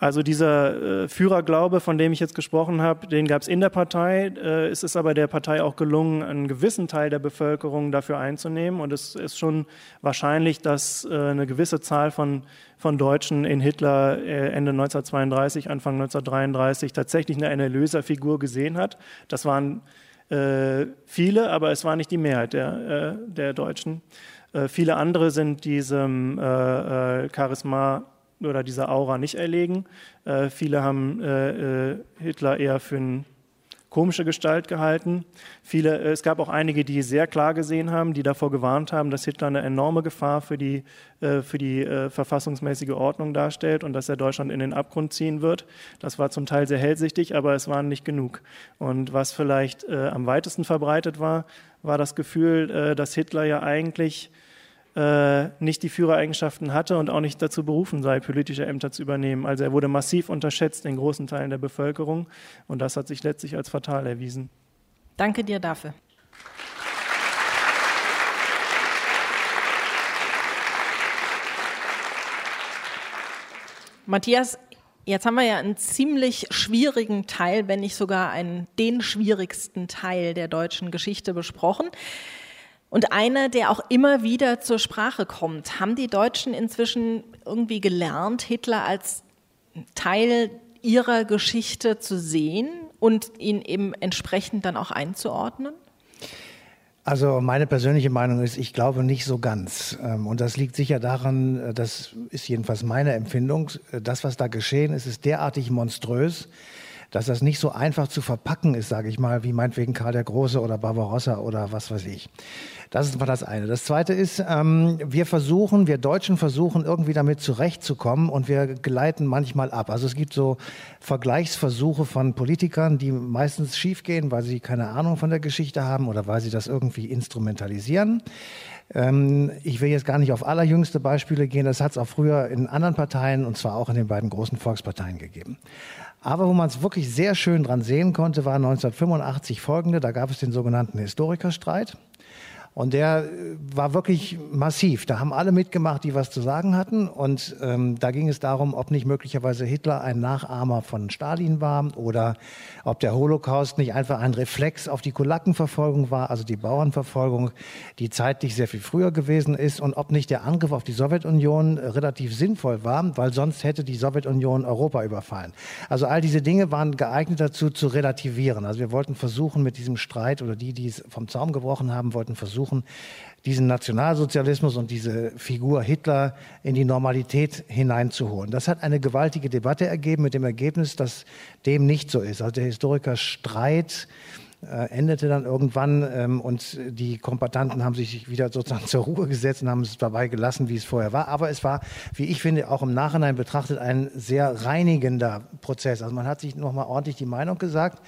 Also dieser äh, Führerglaube, von dem ich jetzt gesprochen habe, den gab es in der Partei. Äh, es ist aber der Partei auch gelungen, einen gewissen Teil der Bevölkerung dafür einzunehmen. Und es ist schon wahrscheinlich, dass äh, eine gewisse Zahl von, von Deutschen in Hitler äh, Ende 1932, Anfang 1933 tatsächlich eine Erlöserfigur gesehen hat. Das waren äh, viele, aber es war nicht die Mehrheit der, äh, der Deutschen. Viele andere sind diesem Charisma oder dieser Aura nicht erlegen. viele haben Hitler eher für einen komische Gestalt gehalten. Viele, äh, es gab auch einige, die sehr klar gesehen haben, die davor gewarnt haben, dass Hitler eine enorme Gefahr für die, äh, für die äh, verfassungsmäßige Ordnung darstellt und dass er Deutschland in den Abgrund ziehen wird. Das war zum Teil sehr hellsichtig, aber es waren nicht genug. Und was vielleicht am weitesten verbreitet war, war das Gefühl, dass Hitler ja eigentlich äh, nicht die Führereigenschaften hatte und auch nicht dazu berufen sei, politische Ämter zu übernehmen. Also er wurde massiv unterschätzt in großen Teilen der Bevölkerung und das hat sich letztlich als fatal erwiesen. Danke dir dafür. Matthias, jetzt haben wir ja einen ziemlich schwierigen Teil, wenn nicht sogar einen den schwierigsten Teil der deutschen Geschichte besprochen. Und einer, der auch immer wieder zur Sprache kommt. Haben die Deutschen inzwischen irgendwie gelernt, Hitler als Teil ihrer Geschichte zu sehen und ihn eben entsprechend dann auch einzuordnen? Also meine persönliche Meinung ist, ich glaube nicht so ganz. Ähm, und das liegt sicher daran, äh, das ist jedenfalls meine Empfindung, äh, das, was da geschehen ist, ist derartig monströs, dass das nicht so einfach zu verpacken ist, sage ich mal, wie meinetwegen Karl der Große oder Barbarossa oder was weiß ich. Das ist mal das eine. Das zweite ist, ähm, wir versuchen, wir Deutschen versuchen irgendwie damit zurechtzukommen und wir gleiten manchmal ab. Also es gibt so Vergleichsversuche von Politikern, die meistens schiefgehen, weil sie keine Ahnung von der Geschichte haben oder weil sie das irgendwie instrumentalisieren. Ähm, ich will jetzt gar nicht auf allerjüngste Beispiele gehen. Das hat es auch früher in anderen Parteien und zwar auch in den beiden großen Volksparteien gegeben. Aber wo man es wirklich sehr schön dran sehen konnte, war 1985 folgende. Da gab es den sogenannten Historikerstreit. Und der äh, war wirklich massiv. Da haben alle mitgemacht, die was zu sagen hatten. Und ähm, da ging es darum, ob nicht möglicherweise Hitler ein Nachahmer von Stalin war oder ob der Holocaust nicht einfach ein Reflex auf die Kulakenverfolgung war, also die Bauernverfolgung, die zeitlich sehr viel früher gewesen ist und ob nicht der Angriff auf die Sowjetunion äh, relativ sinnvoll war, weil sonst hätte die Sowjetunion Europa überfallen. Also all diese Dinge waren geeignet dazu zu relativieren. Also wir wollten versuchen mit diesem Streit oder die, die es vom Zaum gebrochen haben, wollten versuchen, versuchen, diesen Nationalsozialismus und diese Figur Hitler in die Normalität hineinzuholen. Das hat eine gewaltige Debatte ergeben mit dem Ergebnis, dass dem nicht so ist. Also der Historiker Streit äh, endete dann irgendwann ähm, und die Kombatanten haben sich wieder sozusagen zur Ruhe gesetzt und haben es dabei gelassen, wie es vorher war. Aber es war, wie ich finde, auch im Nachhinein betrachtet ein sehr reinigender Prozess. Also man hat sich nochmal ordentlich die Meinung gesagt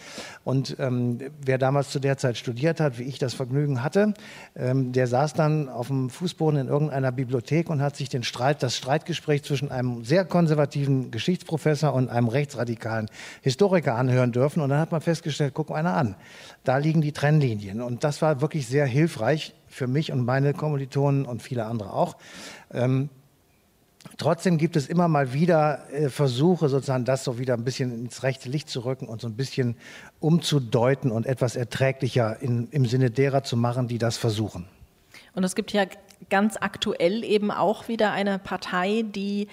und ähm, wer damals zu der Zeit studiert hat, wie ich das Vergnügen hatte, ähm, der saß dann auf dem Fußboden in irgendeiner Bibliothek und hat sich den Streit, das Streitgespräch zwischen einem sehr konservativen Geschichtsprofessor und einem rechtsradikalen Historiker anhören dürfen. Und dann hat man festgestellt, guck mal einer an da liegen die Trennlinien. Und das war wirklich sehr hilfreich für mich und meine Kommilitonen und viele andere auch. Ähm, Trotzdem gibt es immer mal wieder äh, Versuche, sozusagen das so wieder ein bisschen ins rechte Licht zu rücken und so ein bisschen umzudeuten und etwas erträglicher in, im Sinne derer zu machen, die das versuchen. Und es gibt ja ganz aktuell eben auch wieder eine Partei, die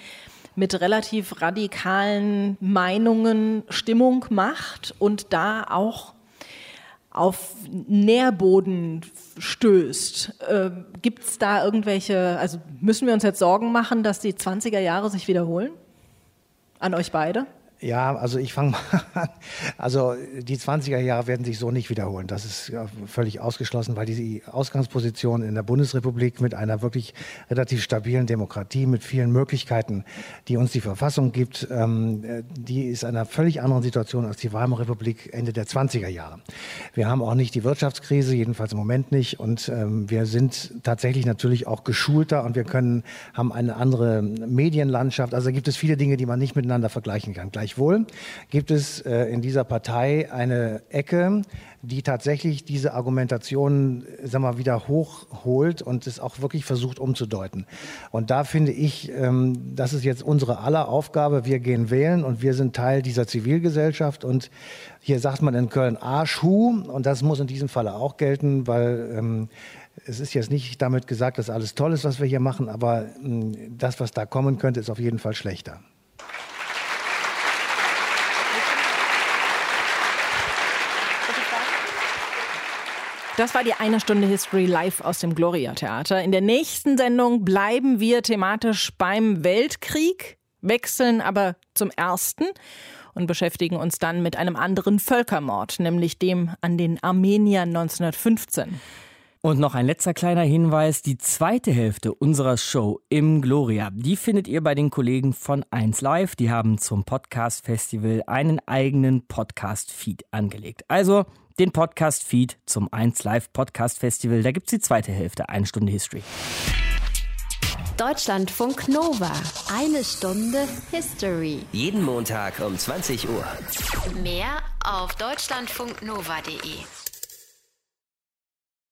mit relativ radikalen Meinungen Stimmung macht und da auch auf Nährboden stößt. Äh, Gibt es da irgendwelche, also müssen wir uns jetzt Sorgen machen, dass die 20er Jahre sich wiederholen? An euch beide? Ja, also ich fange mal an. Also die 20er Jahre werden sich so nicht wiederholen. Das ist ja völlig ausgeschlossen, weil die Ausgangsposition in der Bundesrepublik mit einer wirklich relativ stabilen Demokratie, mit vielen Möglichkeiten, die uns die Verfassung gibt, ähm, die ist einer völlig anderen Situation als die Weimarer Republik Ende der 20er Jahre. Wir haben auch nicht die Wirtschaftskrise, jedenfalls im Moment nicht. Und ähm, wir sind tatsächlich natürlich auch geschulter und wir können, haben eine andere Medienlandschaft. Also gibt es viele Dinge, die man nicht miteinander vergleichen kann. Gleich Gleichwohl gibt es äh, in dieser Partei eine Ecke, die tatsächlich diese Argumentation sag mal, wieder hochholt und es auch wirklich versucht umzudeuten. Und da finde ich, ähm, das ist jetzt unsere aller Aufgabe. Wir gehen wählen und wir sind Teil dieser Zivilgesellschaft. Und hier sagt man in Köln Arschhu und das muss in diesem Falle auch gelten, weil ähm, es ist jetzt nicht damit gesagt, dass alles toll ist, was wir hier machen, aber ähm, das, was da kommen könnte, ist auf jeden Fall schlechter. Das war die eine Stunde History live aus dem Gloria Theater. In der nächsten Sendung bleiben wir thematisch beim Weltkrieg, wechseln aber zum ersten und beschäftigen uns dann mit einem anderen Völkermord, nämlich dem an den Armeniern 1915. Und noch ein letzter kleiner Hinweis. Die zweite Hälfte unserer Show im Gloria, die findet ihr bei den Kollegen von 1 Live. Die haben zum Podcast Festival einen eigenen Podcast-Feed angelegt. Also den Podcast-Feed zum 1 Live Podcast Festival. Da gibt es die zweite Hälfte, eine Stunde History. Deutschlandfunk Nova. Eine Stunde History. Jeden Montag um 20 Uhr. Mehr auf deutschlandfunknova.de.